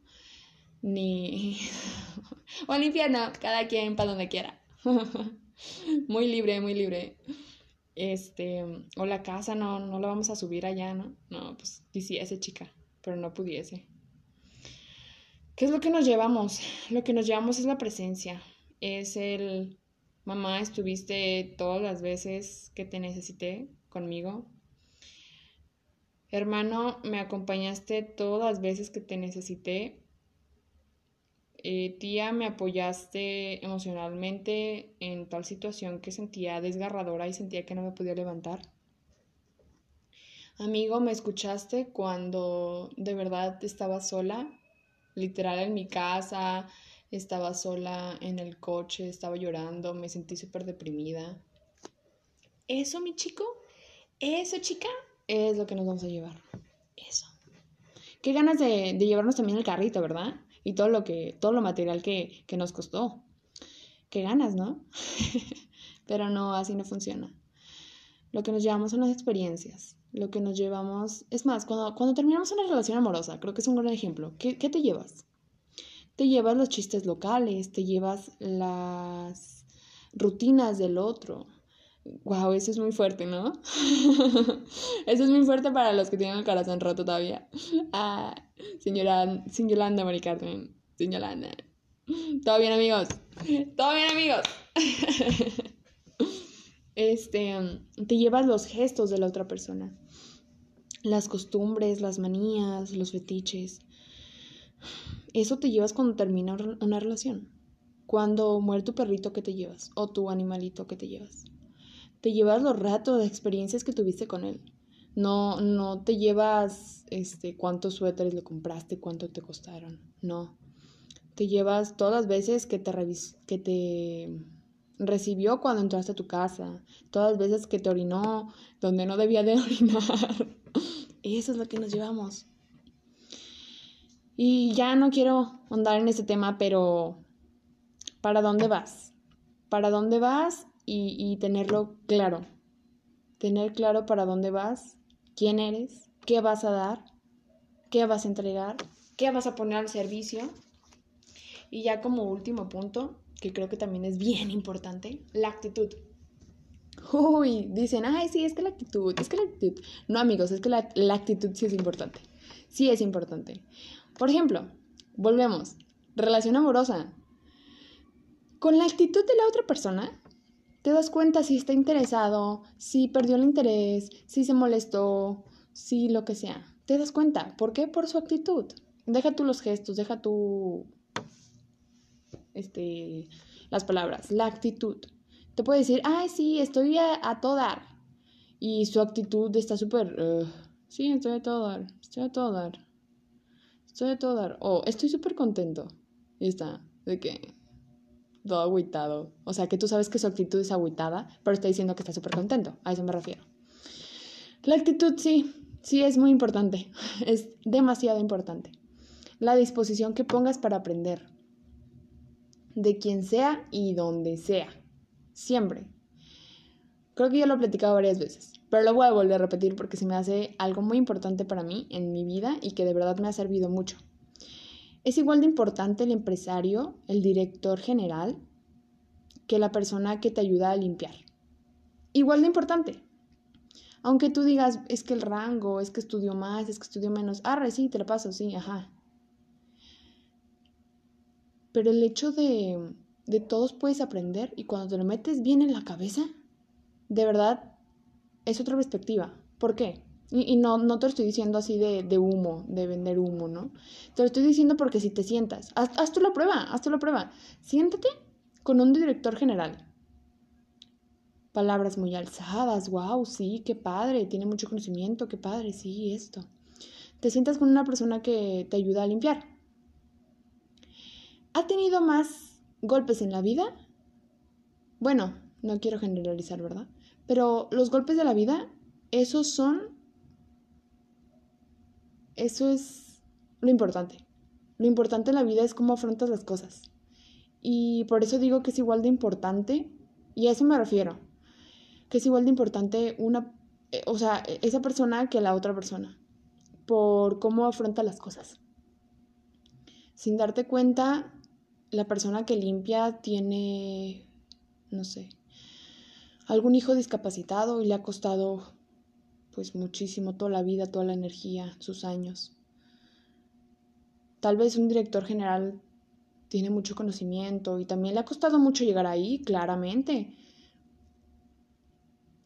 ni... o al cada quien para donde quiera. muy libre, muy libre. Este, o la casa, no, no la vamos a subir allá, ¿no? No, pues quisiese, chica, pero no pudiese. ¿Qué es lo que nos llevamos? Lo que nos llevamos es la presencia. Es el, mamá, estuviste todas las veces que te necesité conmigo. Hermano, me acompañaste todas las veces que te necesité. Eh, tía, me apoyaste emocionalmente en tal situación que sentía desgarradora y sentía que no me podía levantar. Amigo, me escuchaste cuando de verdad estaba sola, literal en mi casa, estaba sola en el coche, estaba llorando, me sentí súper deprimida. Eso, mi chico, eso, chica, es lo que nos vamos a llevar. Eso. Qué ganas de, llevarnos también el carrito, ¿verdad? Y todo lo que, todo lo material que, que nos costó. Qué ganas, ¿no? Pero no, así no funciona. Lo que nos llevamos son las experiencias. Lo que nos llevamos. Es más, cuando, cuando terminamos una relación amorosa, creo que es un gran ejemplo. ¿Qué, qué te llevas? Te llevas los chistes locales, te llevas las rutinas del otro, Wow, eso es muy fuerte, ¿no? eso es muy fuerte para los que tienen el corazón roto todavía. Ah, señora, sin Yolanda, Mari. Todo bien, amigos. Todo bien, amigos. este, te llevas los gestos de la otra persona. Las costumbres, las manías, los fetiches. Eso te llevas cuando termina una relación. Cuando muere tu perrito que te llevas o tu animalito que te llevas te llevas los ratos de experiencias que tuviste con él. No, no te llevas este, cuántos suéteres le compraste, cuánto te costaron. No. Te llevas todas las veces que te, que te recibió cuando entraste a tu casa, todas las veces que te orinó donde no debía de orinar. Eso es lo que nos llevamos. Y ya no quiero andar en ese tema, pero ¿para dónde vas? ¿Para dónde vas y, tenerlo claro. Tener claro para dónde vas, quién eres, qué vas a dar, qué vas a entregar, qué vas a poner al servicio. Y ya como último punto, que creo que también es bien importante, la actitud. Uy, dicen, ay, sí, es que la actitud, es que la actitud. No, amigos, es que la, la actitud sí es importante. Sí es importante. Por ejemplo, volvemos, relación amorosa. Con la actitud de la otra persona, te das cuenta si está interesado, si perdió el interés, si se molestó, si lo que sea. Te das cuenta. ¿Por qué? Por su actitud. Deja tú los gestos, deja tú este, las palabras, la actitud. Te puede decir, ay, sí, estoy a, todo dar. Y su actitud está súper, sí, estoy a todo dar, estoy a todo dar, estoy a todo dar. O estoy súper contento. Y está, de que todo agüitado. O sea, que tú sabes que su actitud es agüitada, pero está diciendo que está súper contento. A eso me refiero. La actitud sí, sí es muy importante. Es demasiado importante. La disposición que pongas para aprender. De quien sea y donde sea. Siempre. Creo que ya lo he platicado varias veces, pero lo voy a volver a repetir porque se me hace algo muy importante para mí en mi vida y que de verdad me ha servido mucho. Es igual de importante el empresario, el director general, que la persona que te ayuda a limpiar. Igual de importante. Aunque tú digas, es que el rango, es que estudió más, es que estudió menos. Ah, sí, te lo paso, sí, ajá. Pero el hecho de, de todos puedes aprender y cuando te lo metes bien en la cabeza, de verdad, es otra perspectiva. ¿Por qué? Y, no, no te lo estoy diciendo así de, de, humo, de vender humo, ¿no? Te lo estoy diciendo porque si te sientas, haz, haz tú la prueba, haz tú la prueba. Siéntate con un director general. Palabras muy alzadas, wow, sí, qué padre, tiene mucho conocimiento, qué padre, sí, esto. Te sientas con una persona que te ayuda a limpiar. ¿Ha tenido más golpes en la vida? Bueno, no quiero generalizar, ¿verdad? Pero los golpes de la vida, esos son eso es lo importante. Lo importante en la vida es cómo afrontas las cosas. Y por eso digo que es igual de importante, y a eso me refiero, que es igual de importante una, eh, o sea, esa persona que la otra persona, por cómo afronta las cosas. Sin darte cuenta, la persona que limpia tiene, no sé, algún hijo discapacitado y le ha costado pues muchísimo, toda la vida, toda la energía, sus años. Tal vez un director general tiene mucho conocimiento y también le ha costado mucho llegar ahí, claramente.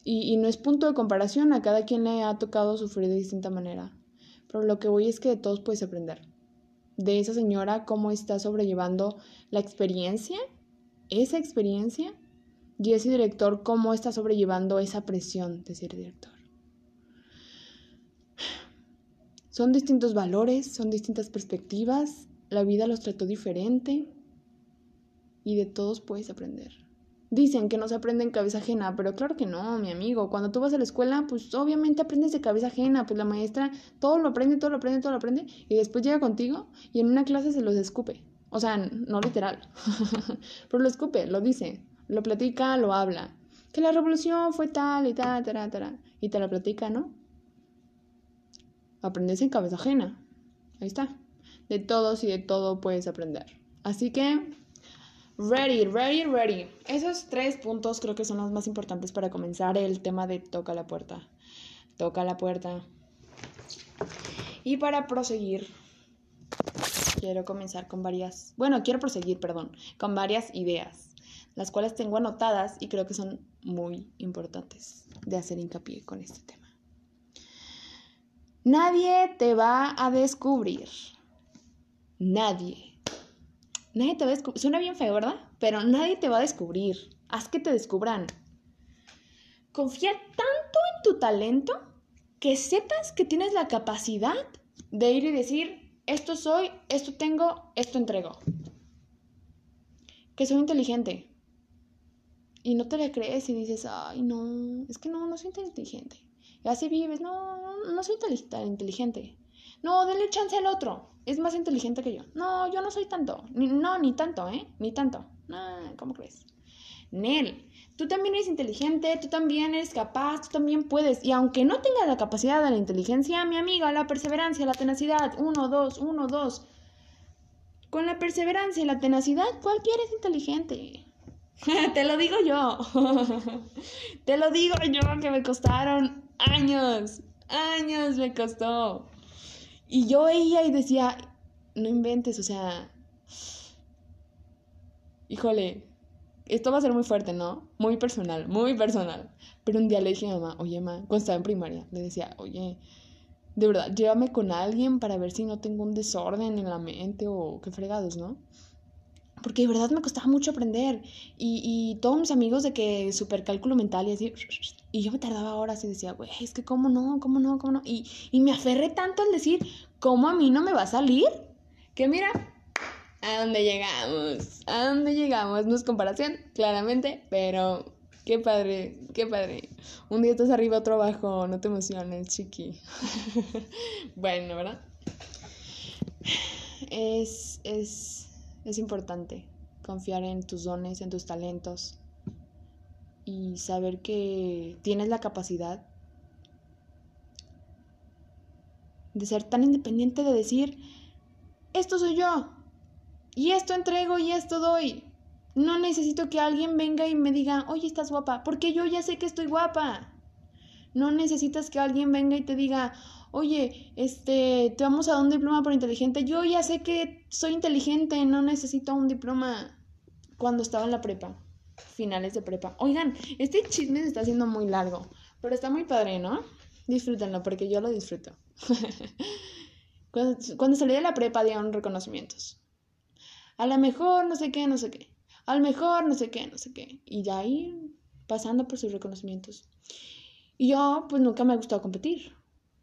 Y, y, no es punto de comparación, a cada quien le ha tocado sufrir de distinta manera. Pero lo que voy es que de todos puedes aprender. de esa señora, cómo está sobrellevando la experiencia, esa experiencia, y ese director, cómo está sobrellevando esa presión de ser director. Son distintos valores, son distintas perspectivas, la vida los trató diferente y de todos puedes aprender. Dicen que no se aprende en cabeza ajena, pero claro que no, mi amigo. Cuando tú vas a la escuela, pues obviamente aprendes de cabeza ajena, pues la maestra todo lo aprende, todo lo aprende, todo lo aprende, y después llega contigo y en una clase se los escupe. O sea, no literal, pero lo escupe, lo dice, lo platica, lo habla. Que la revolución fue tal y tal, tal, tal, y te la platica, ¿no? Aprendes en cabeza ajena. Ahí está. De todos y de todo puedes aprender. Así que Ready, ready, ready. Esos tres puntos creo que son los más importantes para comenzar el tema de toca la puerta. Toca la puerta. Y para proseguir, quiero comenzar con varias, bueno, quiero proseguir, perdón, con varias ideas, las cuales tengo anotadas y creo que son muy importantes de hacer hincapié con este tema. Nadie te va a descubrir. Nadie Nadie te va a descubrir. Suena bien feo, ¿verdad? Pero nadie te va a descubrir. Haz que te descubran. Confía tanto en tu talento que sepas que tienes la capacidad de ir y decir, esto soy, esto tengo, esto entrego. Que soy inteligente. Y no te la crees y dices, ay, no, es que no, no soy inteligente. Y así vives, no, no, no soy tan inteligente. No, denle chance al otro. Es más inteligente que yo. No, yo no soy tanto. no, ni tanto, ¿eh? Ni tanto. ¿Cómo crees? Nel, tú también eres inteligente, tú también eres capaz, tú también puedes. Y aunque no tengas la capacidad de la inteligencia, mi amiga, la perseverancia, la tenacidad, uno, dos, uno, dos. Con la perseverancia y la tenacidad, cualquiera es inteligente. Te lo digo yo. Te lo digo yo que me costaron años. Años me costó. Y yo veía y decía, no inventes, o sea, híjole, esto va a ser muy fuerte, ¿no? Muy personal, muy personal. Pero un día le dije a mamá, oye, mamá, cuando estaba en primaria, le decía, oye, de verdad, llévame con alguien para ver si no tengo un desorden en la mente o qué fregados, ¿no? Porque de verdad me costaba mucho aprender. Y, y todos mis amigos de que super cálculo mental y así. Y yo me tardaba horas y decía, güey, es que cómo no, cómo no, cómo no. Y, y me aferré tanto al decir, ¿cómo a mí no me va a salir? Que mira, a dónde llegamos, a dónde llegamos. No es comparación, claramente, pero qué padre, qué padre. Un día estás arriba, otro abajo, no te emociones, chiqui. bueno, ¿verdad? Es, es, es importante confiar en tus dones, en tus talentos y saber que tienes la capacidad de ser tan independiente de decir, esto soy yo, y esto entrego y esto doy. No necesito que alguien venga y me diga, oye, estás guapa, porque yo ya sé que estoy guapa. No necesitas que alguien venga y te diga, oye, este, te vamos a dar un diploma por inteligente. Yo ya sé que soy inteligente, no necesito un diploma cuando estaba en la prepa, finales de prepa. Oigan, este chisme se está haciendo muy largo, pero está muy padre, ¿no? Disfrútenlo porque yo lo disfruto. cuando, salí de la prepa dieron reconocimientos. A lo mejor no sé qué, no sé qué. Al mejor no sé qué, no sé qué. Y ya ahí pasando por sus reconocimientos. Y yo pues nunca me ha gustado competir.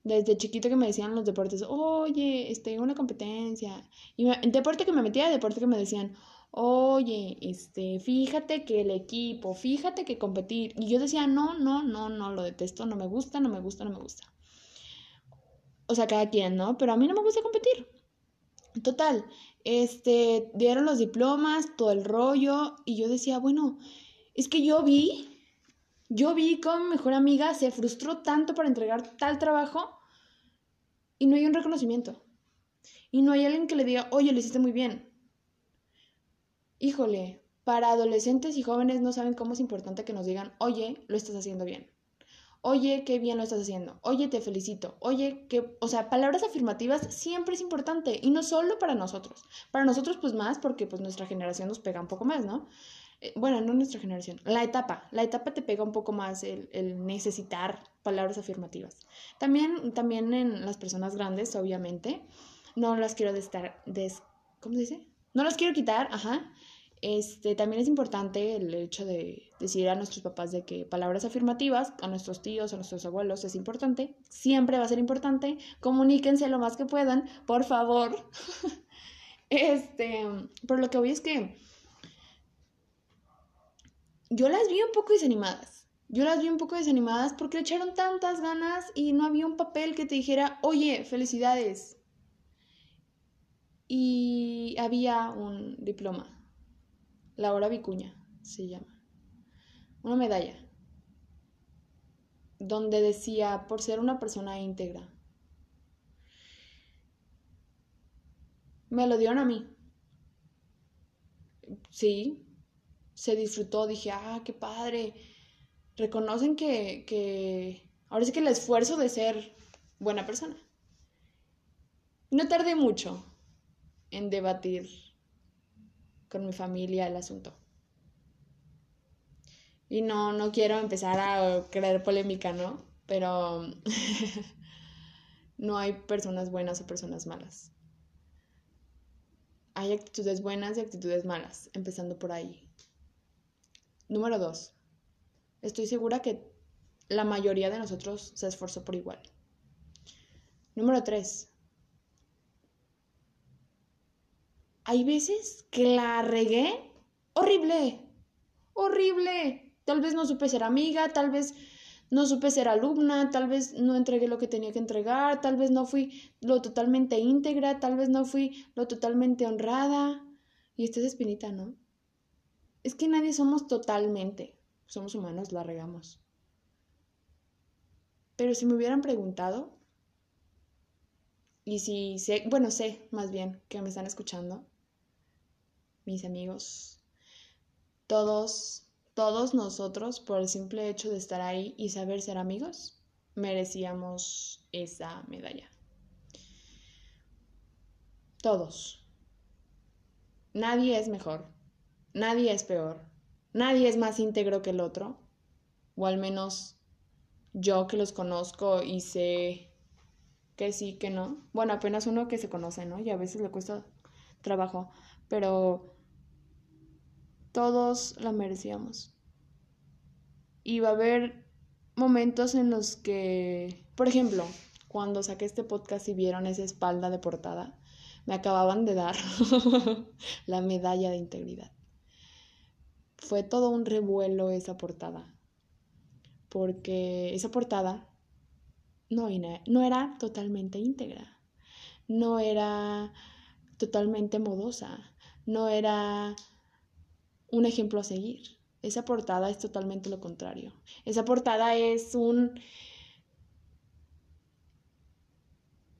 Desde chiquito que me decían los deportes, oye, este, una competencia. Y deporte que me metía, deporte que me decían, oye, este, fíjate que el equipo, fíjate que competir. Y yo decía, no, no, no, no, lo detesto, no me gusta, no me gusta, no me gusta. O sea, cada quien, ¿no? Pero a mí no me gusta competir. Total, este, dieron los diplomas, todo el rollo, y yo decía, bueno, es que yo vi, yo vi cómo mi mejor amiga se frustró tanto para entregar tal trabajo y no hay un reconocimiento. Y no hay alguien que le diga, oye, lo hiciste muy bien híjole, para adolescentes y jóvenes no saben cómo es importante que nos digan, oye, lo estás haciendo bien. Oye, qué bien lo estás haciendo. Oye, te felicito. Oye, que, o sea, palabras afirmativas siempre es importante y no solo para nosotros. Para nosotros pues más porque pues nuestra generación nos pega un poco más, ¿no? Eh, bueno, no nuestra generación, la etapa, la etapa te pega un poco más el, el, necesitar palabras afirmativas. También, también en las personas grandes, obviamente, no las quiero destar, des, ¿cómo dice? No las quiero quitar, ajá. Este, también es importante el hecho de decir a nuestros papás de que palabras afirmativas, a nuestros tíos, a nuestros abuelos, es importante. Siempre va a ser importante. Comuníquense lo más que puedan, por favor. este, por lo que voy es que yo las vi un poco desanimadas. Yo las vi un poco desanimadas porque le echaron tantas ganas y no había un papel que te dijera, oye, felicidades. Y había un diploma Laura Vicuña se llama. Una medalla donde decía por ser una persona íntegra. Me lo dieron a mí. Sí, se disfrutó, dije, ah, qué padre. Reconocen que, que ahora sí que el esfuerzo de ser buena persona. No tardé mucho en debatir con mi familia el asunto. Y no, no quiero empezar a creer polémica, ¿no? Pero no hay personas buenas o personas malas. Hay actitudes buenas y actitudes malas, empezando por ahí. Número dos, estoy segura que la mayoría de nosotros se esforzó por igual. Número tres, hay veces que la regué horrible, horrible. Tal vez no supe ser amiga, tal vez no supe ser alumna, tal vez no entregué lo que tenía que entregar, tal vez no fui lo totalmente íntegra, tal vez no fui lo totalmente honrada. Y esta es espinita, ¿no? Es que nadie somos totalmente. Somos humanos, la regamos. Pero si me hubieran preguntado, y si sé, bueno, sé más bien que me están escuchando, mis amigos, todos, todos nosotros, por el simple hecho de estar ahí y saber ser amigos, merecíamos esa medalla. Todos. Nadie es mejor, nadie es peor, nadie es más íntegro que el otro, o al menos yo que los conozco y sé que sí, que no. Bueno, apenas uno que se conoce, ¿no? Y a veces le cuesta trabajo, pero todos la merecíamos. Y va a haber momentos en los que, por ejemplo, cuando saqué este podcast y vieron esa espalda de portada, me acababan de dar la medalla de integridad. Fue todo un revuelo esa portada, porque esa portada no, no era totalmente íntegra, no era totalmente modosa, no era un ejemplo a seguir. Esa portada es totalmente lo contrario. Esa portada es un...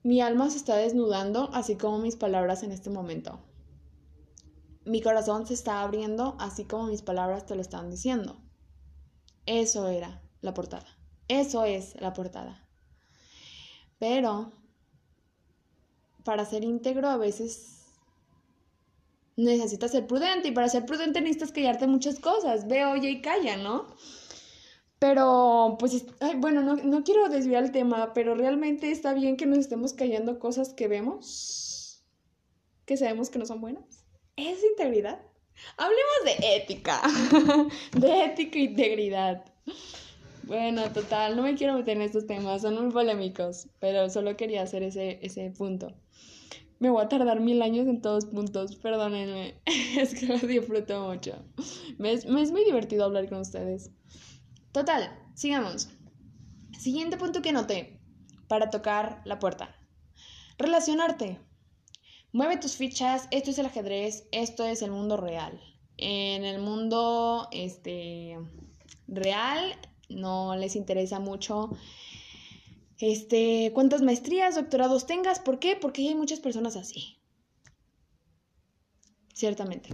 Mi alma se está desnudando, así como mis palabras en este momento. Mi corazón se está abriendo, así como mis palabras te lo están diciendo. Eso era la portada. Eso es la portada. Pero, para ser íntegro a veces necesitas ser prudente y para ser prudente necesitas callarte muchas cosas. Ve, oye y calla, ¿no? Pero, pues, bueno, no, no, quiero desviar el tema, pero realmente está bien que nos estemos callando cosas que vemos, que sabemos que no son buenas. ¿Es integridad? Hablemos de ética, de ética e integridad. Bueno, total, no me quiero meter en estos temas, son muy polémicos, pero solo quería hacer ese, ese punto. Me voy a tardar mil años en todos puntos, perdónenme. es que lo disfruto mucho. Me es, me es muy divertido hablar con ustedes. Total, sigamos. Siguiente punto que noté para tocar la puerta. Relacionarte. Mueve tus fichas, esto es el ajedrez, esto es el mundo real. En el mundo este, real no les interesa mucho este, cuántas maestrías, doctorados tengas. ¿Por qué? Porque hay muchas personas así. Ciertamente.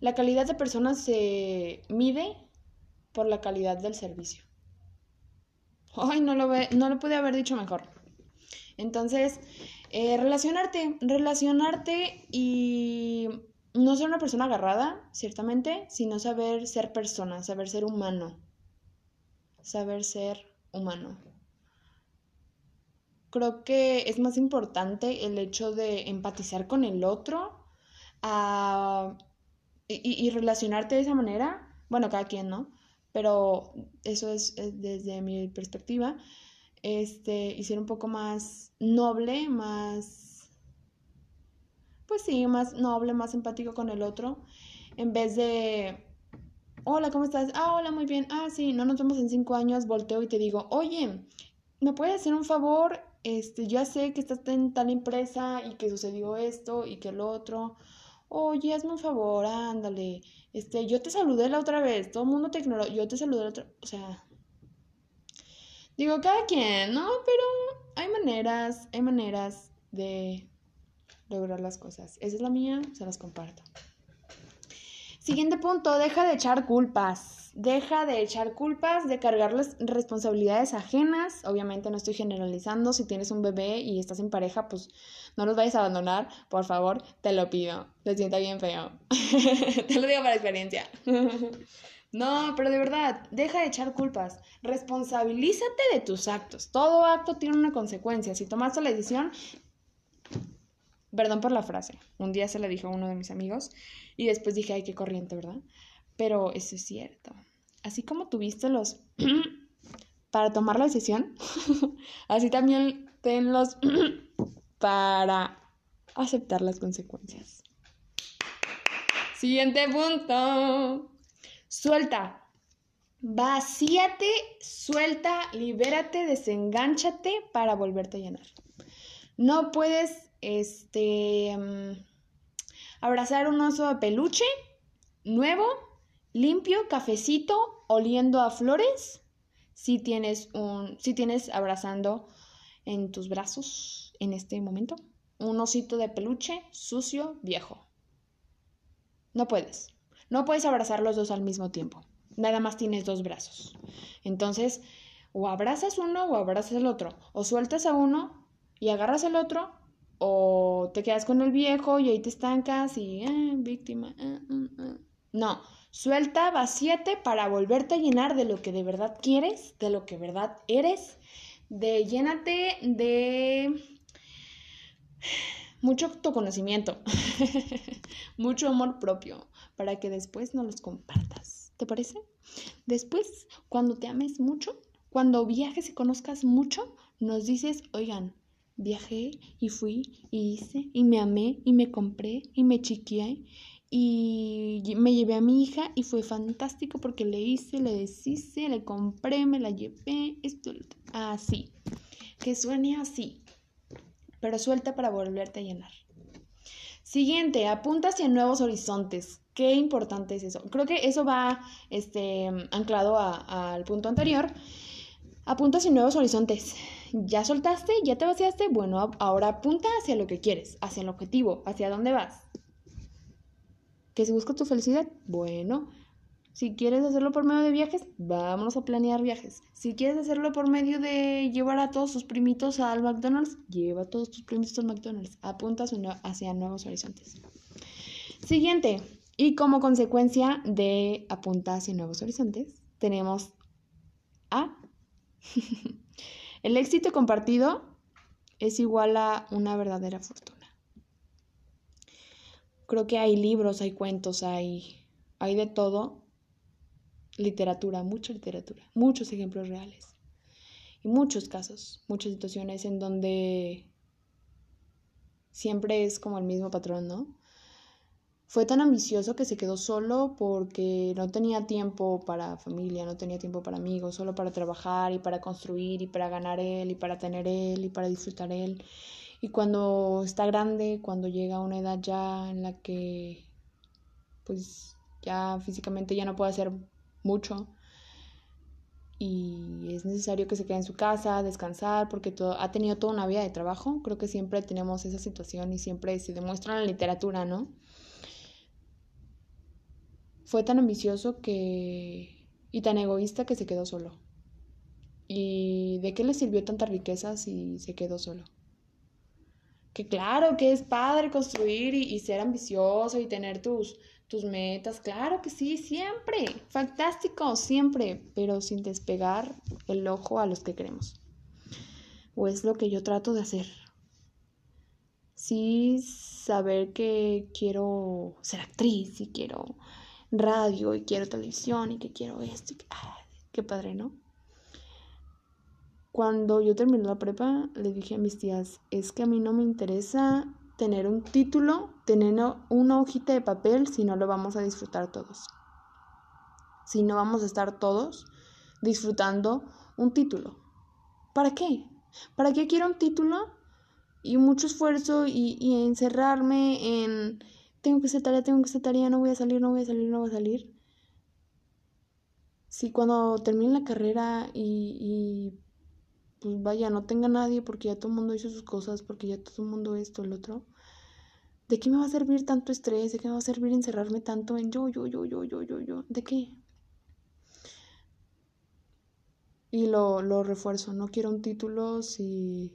La calidad de personas se mide por la calidad del servicio. Ay, no lo, ve, no lo pude haber dicho mejor. Entonces, eh, relacionarte, relacionarte y no ser una persona agarrada, ciertamente, sino saber ser persona, saber ser humano. Saber ser humano. Creo que es más importante el hecho de empatizar con el otro y, relacionarte de esa manera. Bueno, cada quien, ¿no? Pero eso es, desde mi perspectiva. Este, y ser un poco más noble, más. Pues sí, más noble, más empático con el otro. En vez de. Hola, ¿cómo estás? Ah, hola, muy bien. Ah, sí, no nos vemos en cinco años. Volteo y te digo, oye, ¿me puedes hacer un favor? Este, ya sé que estás en tal empresa y que sucedió esto y que lo otro. Oye, hazme un favor, ándale. Este, yo te saludé la otra vez, todo el mundo te ignoró, yo te saludé la otra, o sea, digo, cada quien, ¿no? Pero hay maneras, hay maneras de lograr las cosas. Esa es la mía, se las comparto. Siguiente punto, deja de echar culpas. Deja de echar culpas, de cargar las responsabilidades ajenas. Obviamente no estoy generalizando. Si tienes un bebé y estás en pareja, pues no los vayas a abandonar. Por favor, te lo pido. Se sienta bien feo. te lo digo para experiencia. no, pero de verdad, deja de echar culpas. Responsabilízate de tus actos. Todo acto tiene una consecuencia. Si tomaste la decisión, perdón por la frase. Un día se la dijo a uno de mis amigos y después dije, ay, qué corriente, ¿verdad? Pero eso es cierto. Así como tuviste los para tomar la decisión, así también tenlos para aceptar las consecuencias. Siguiente punto. Suelta. Vacíate, suelta, libérate, desengánchate para volverte a llenar. No puedes este mm, abrazar un oso de peluche nuevo limpio, cafecito, oliendo a flores, si tienes un, si tienes abrazando en tus brazos en este momento un osito de peluche sucio, viejo. No puedes. No puedes abrazar los dos al mismo tiempo. Nada más tienes dos brazos. Entonces, o abrazas uno o abrazas el otro. O sueltas a uno y agarras el otro. O te quedas con el viejo y ahí te estancas y, eh, víctima. Eh, eh, no, Suelta, vacíate para volverte a llenar de lo que de verdad quieres, de lo que de verdad eres, de llénate de mucho autoconocimiento, mucho amor propio, para que después no los compartas. ¿Te parece? Después, cuando te ames mucho, cuando viajes y conozcas mucho, nos dices, oigan, viajé y fui y hice y me amé y me compré y me chiqueé y me llevé a mi hija y fue fantástico porque le hice, le deshice, le compré, me la llevé, esto, así. Que suene así, pero suelta para volverte a llenar. Siguiente, apunta hacia nuevos horizontes. Qué importante es eso. Creo que eso va este, anclado al punto anterior. Apunta hacia nuevos horizontes. Ya soltaste, ya te vaciaste. Bueno, ahora apunta hacia lo que quieres, hacia el objetivo, hacia dónde vas que si buscas tu felicidad, bueno, si quieres hacerlo por medio de viajes, vámonos a planear viajes. Si quieres hacerlo por medio de llevar a todos tus primitos al McDonald's, lleva a todos tus primitos al McDonald's. Apunta hacia nuevos horizontes. Siguiente, y como consecuencia de apuntar hacia nuevos horizontes, tenemos A. El éxito compartido es igual a una verdadera fortuna. Creo que hay libros, hay cuentos, hay, hay de todo. Literatura, mucha literatura, muchos ejemplos reales. Y muchos casos, muchas situaciones en donde siempre es como el mismo patrón, ¿no? Fue tan ambicioso que se quedó solo porque no tenía tiempo para familia, no tenía tiempo para amigos, solo para trabajar y para construir y para ganar él y para tener él y para disfrutar él. Y cuando está grande, cuando llega a una edad ya en la que pues ya físicamente ya no puede hacer mucho y es necesario que se quede en su casa, descansar, porque todo, ha tenido toda una vida de trabajo. Creo que siempre tenemos esa situación y siempre se demuestra en la literatura, ¿no? Fue tan ambicioso que... y tan egoísta que se quedó solo. ¿Y de qué le sirvió tanta riqueza si se quedó solo? que claro que es padre construir y, ser ambicioso y tener tus, tus metas, claro que sí, siempre, fantástico, siempre, pero sin despegar el ojo a los que queremos. o es lo que yo trato de hacer. Sí saber que quiero ser actriz y quiero radio y quiero televisión y que quiero esto. Y qué padre, ¿no? Cuando yo terminé la prepa, le dije a mis tías, es que a mí no me interesa tener un título, tener una hojita de papel si no lo vamos a disfrutar todos. Si no vamos a estar todos disfrutando un título. ¿Para qué? ¿Para qué quiero un título y mucho esfuerzo y, encerrarme en tengo que ser tarea, tengo que ser tarea, no voy a salir, no voy a salir, no voy a salir? Si cuando termine la carrera y, y pues vaya, no tenga nadie porque ya todo el mundo hizo sus cosas, porque ya todo el mundo esto, el otro. ¿De qué me va a servir tanto estrés? ¿De qué me va a servir encerrarme tanto en yo, yo, yo, yo, yo, yo, yo? ¿De qué? Y lo, lo refuerzo, no quiero un título si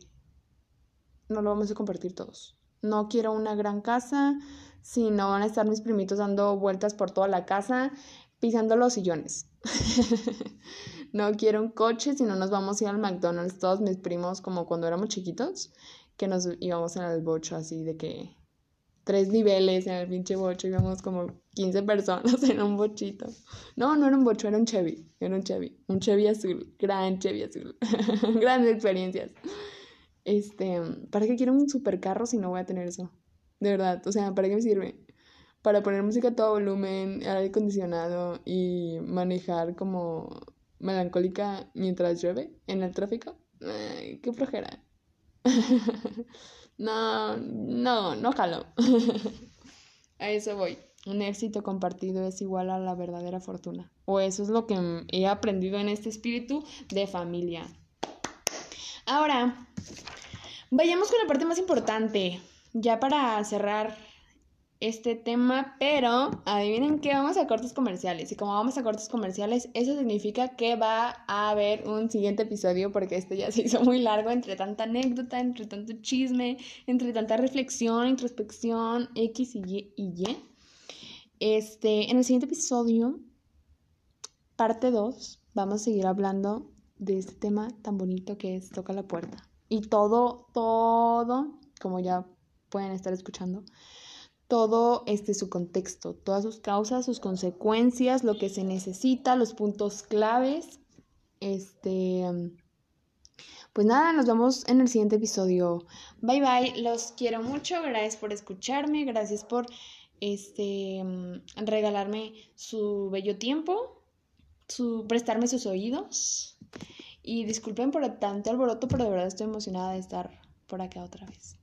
no lo vamos a compartir todos. No quiero una gran casa si no van a estar mis primitos dando vueltas por toda la casa, pisando los sillones. no quiero un coche si no nos vamos a ir al McDonald's todos mis primos como cuando éramos chiquitos, que nos íbamos en el bocho así de que tres niveles en el pinche bocho, íbamos como 15 personas en un bochito. No, no era un bocho, era un Chevy, era un Chevy, un Chevy azul, gran Chevy azul, grandes experiencias. Este, ¿para qué quiero un supercarro si no voy a tener eso? De verdad, o sea, ¿para qué me sirve? Para poner música a todo volumen, aire acondicionado y manejar como melancólica mientras llueve en el tráfico. Ay, qué flojera. No, no, no jalo. a eso voy. Un éxito compartido es igual a la verdadera fortuna. O eso es lo que he aprendido en este espíritu de familia. Ahora, vayamos con la parte más importante. Ya para cerrar este tema, pero adivinen que vamos a cortes comerciales. Y como vamos a cortes comerciales, eso significa que va a haber un siguiente episodio porque este ya se hizo muy largo entre tanta anécdota, entre tanto chisme, entre tanta reflexión, introspección, X y Y y. Este, en el siguiente episodio, parte 2, vamos a seguir hablando de este tema tan bonito que es Toca la puerta. Y todo, todo, como ya pueden estar escuchando, todo este su contexto, todas sus causas, sus consecuencias, lo que se necesita, los puntos claves. Este pues nada, nos vemos en el siguiente episodio. Bye bye, los quiero mucho, gracias por escucharme, gracias por este regalarme su bello tiempo, su prestarme sus oídos. Y disculpen por tanto alboroto, pero de verdad estoy emocionada de estar por acá otra vez.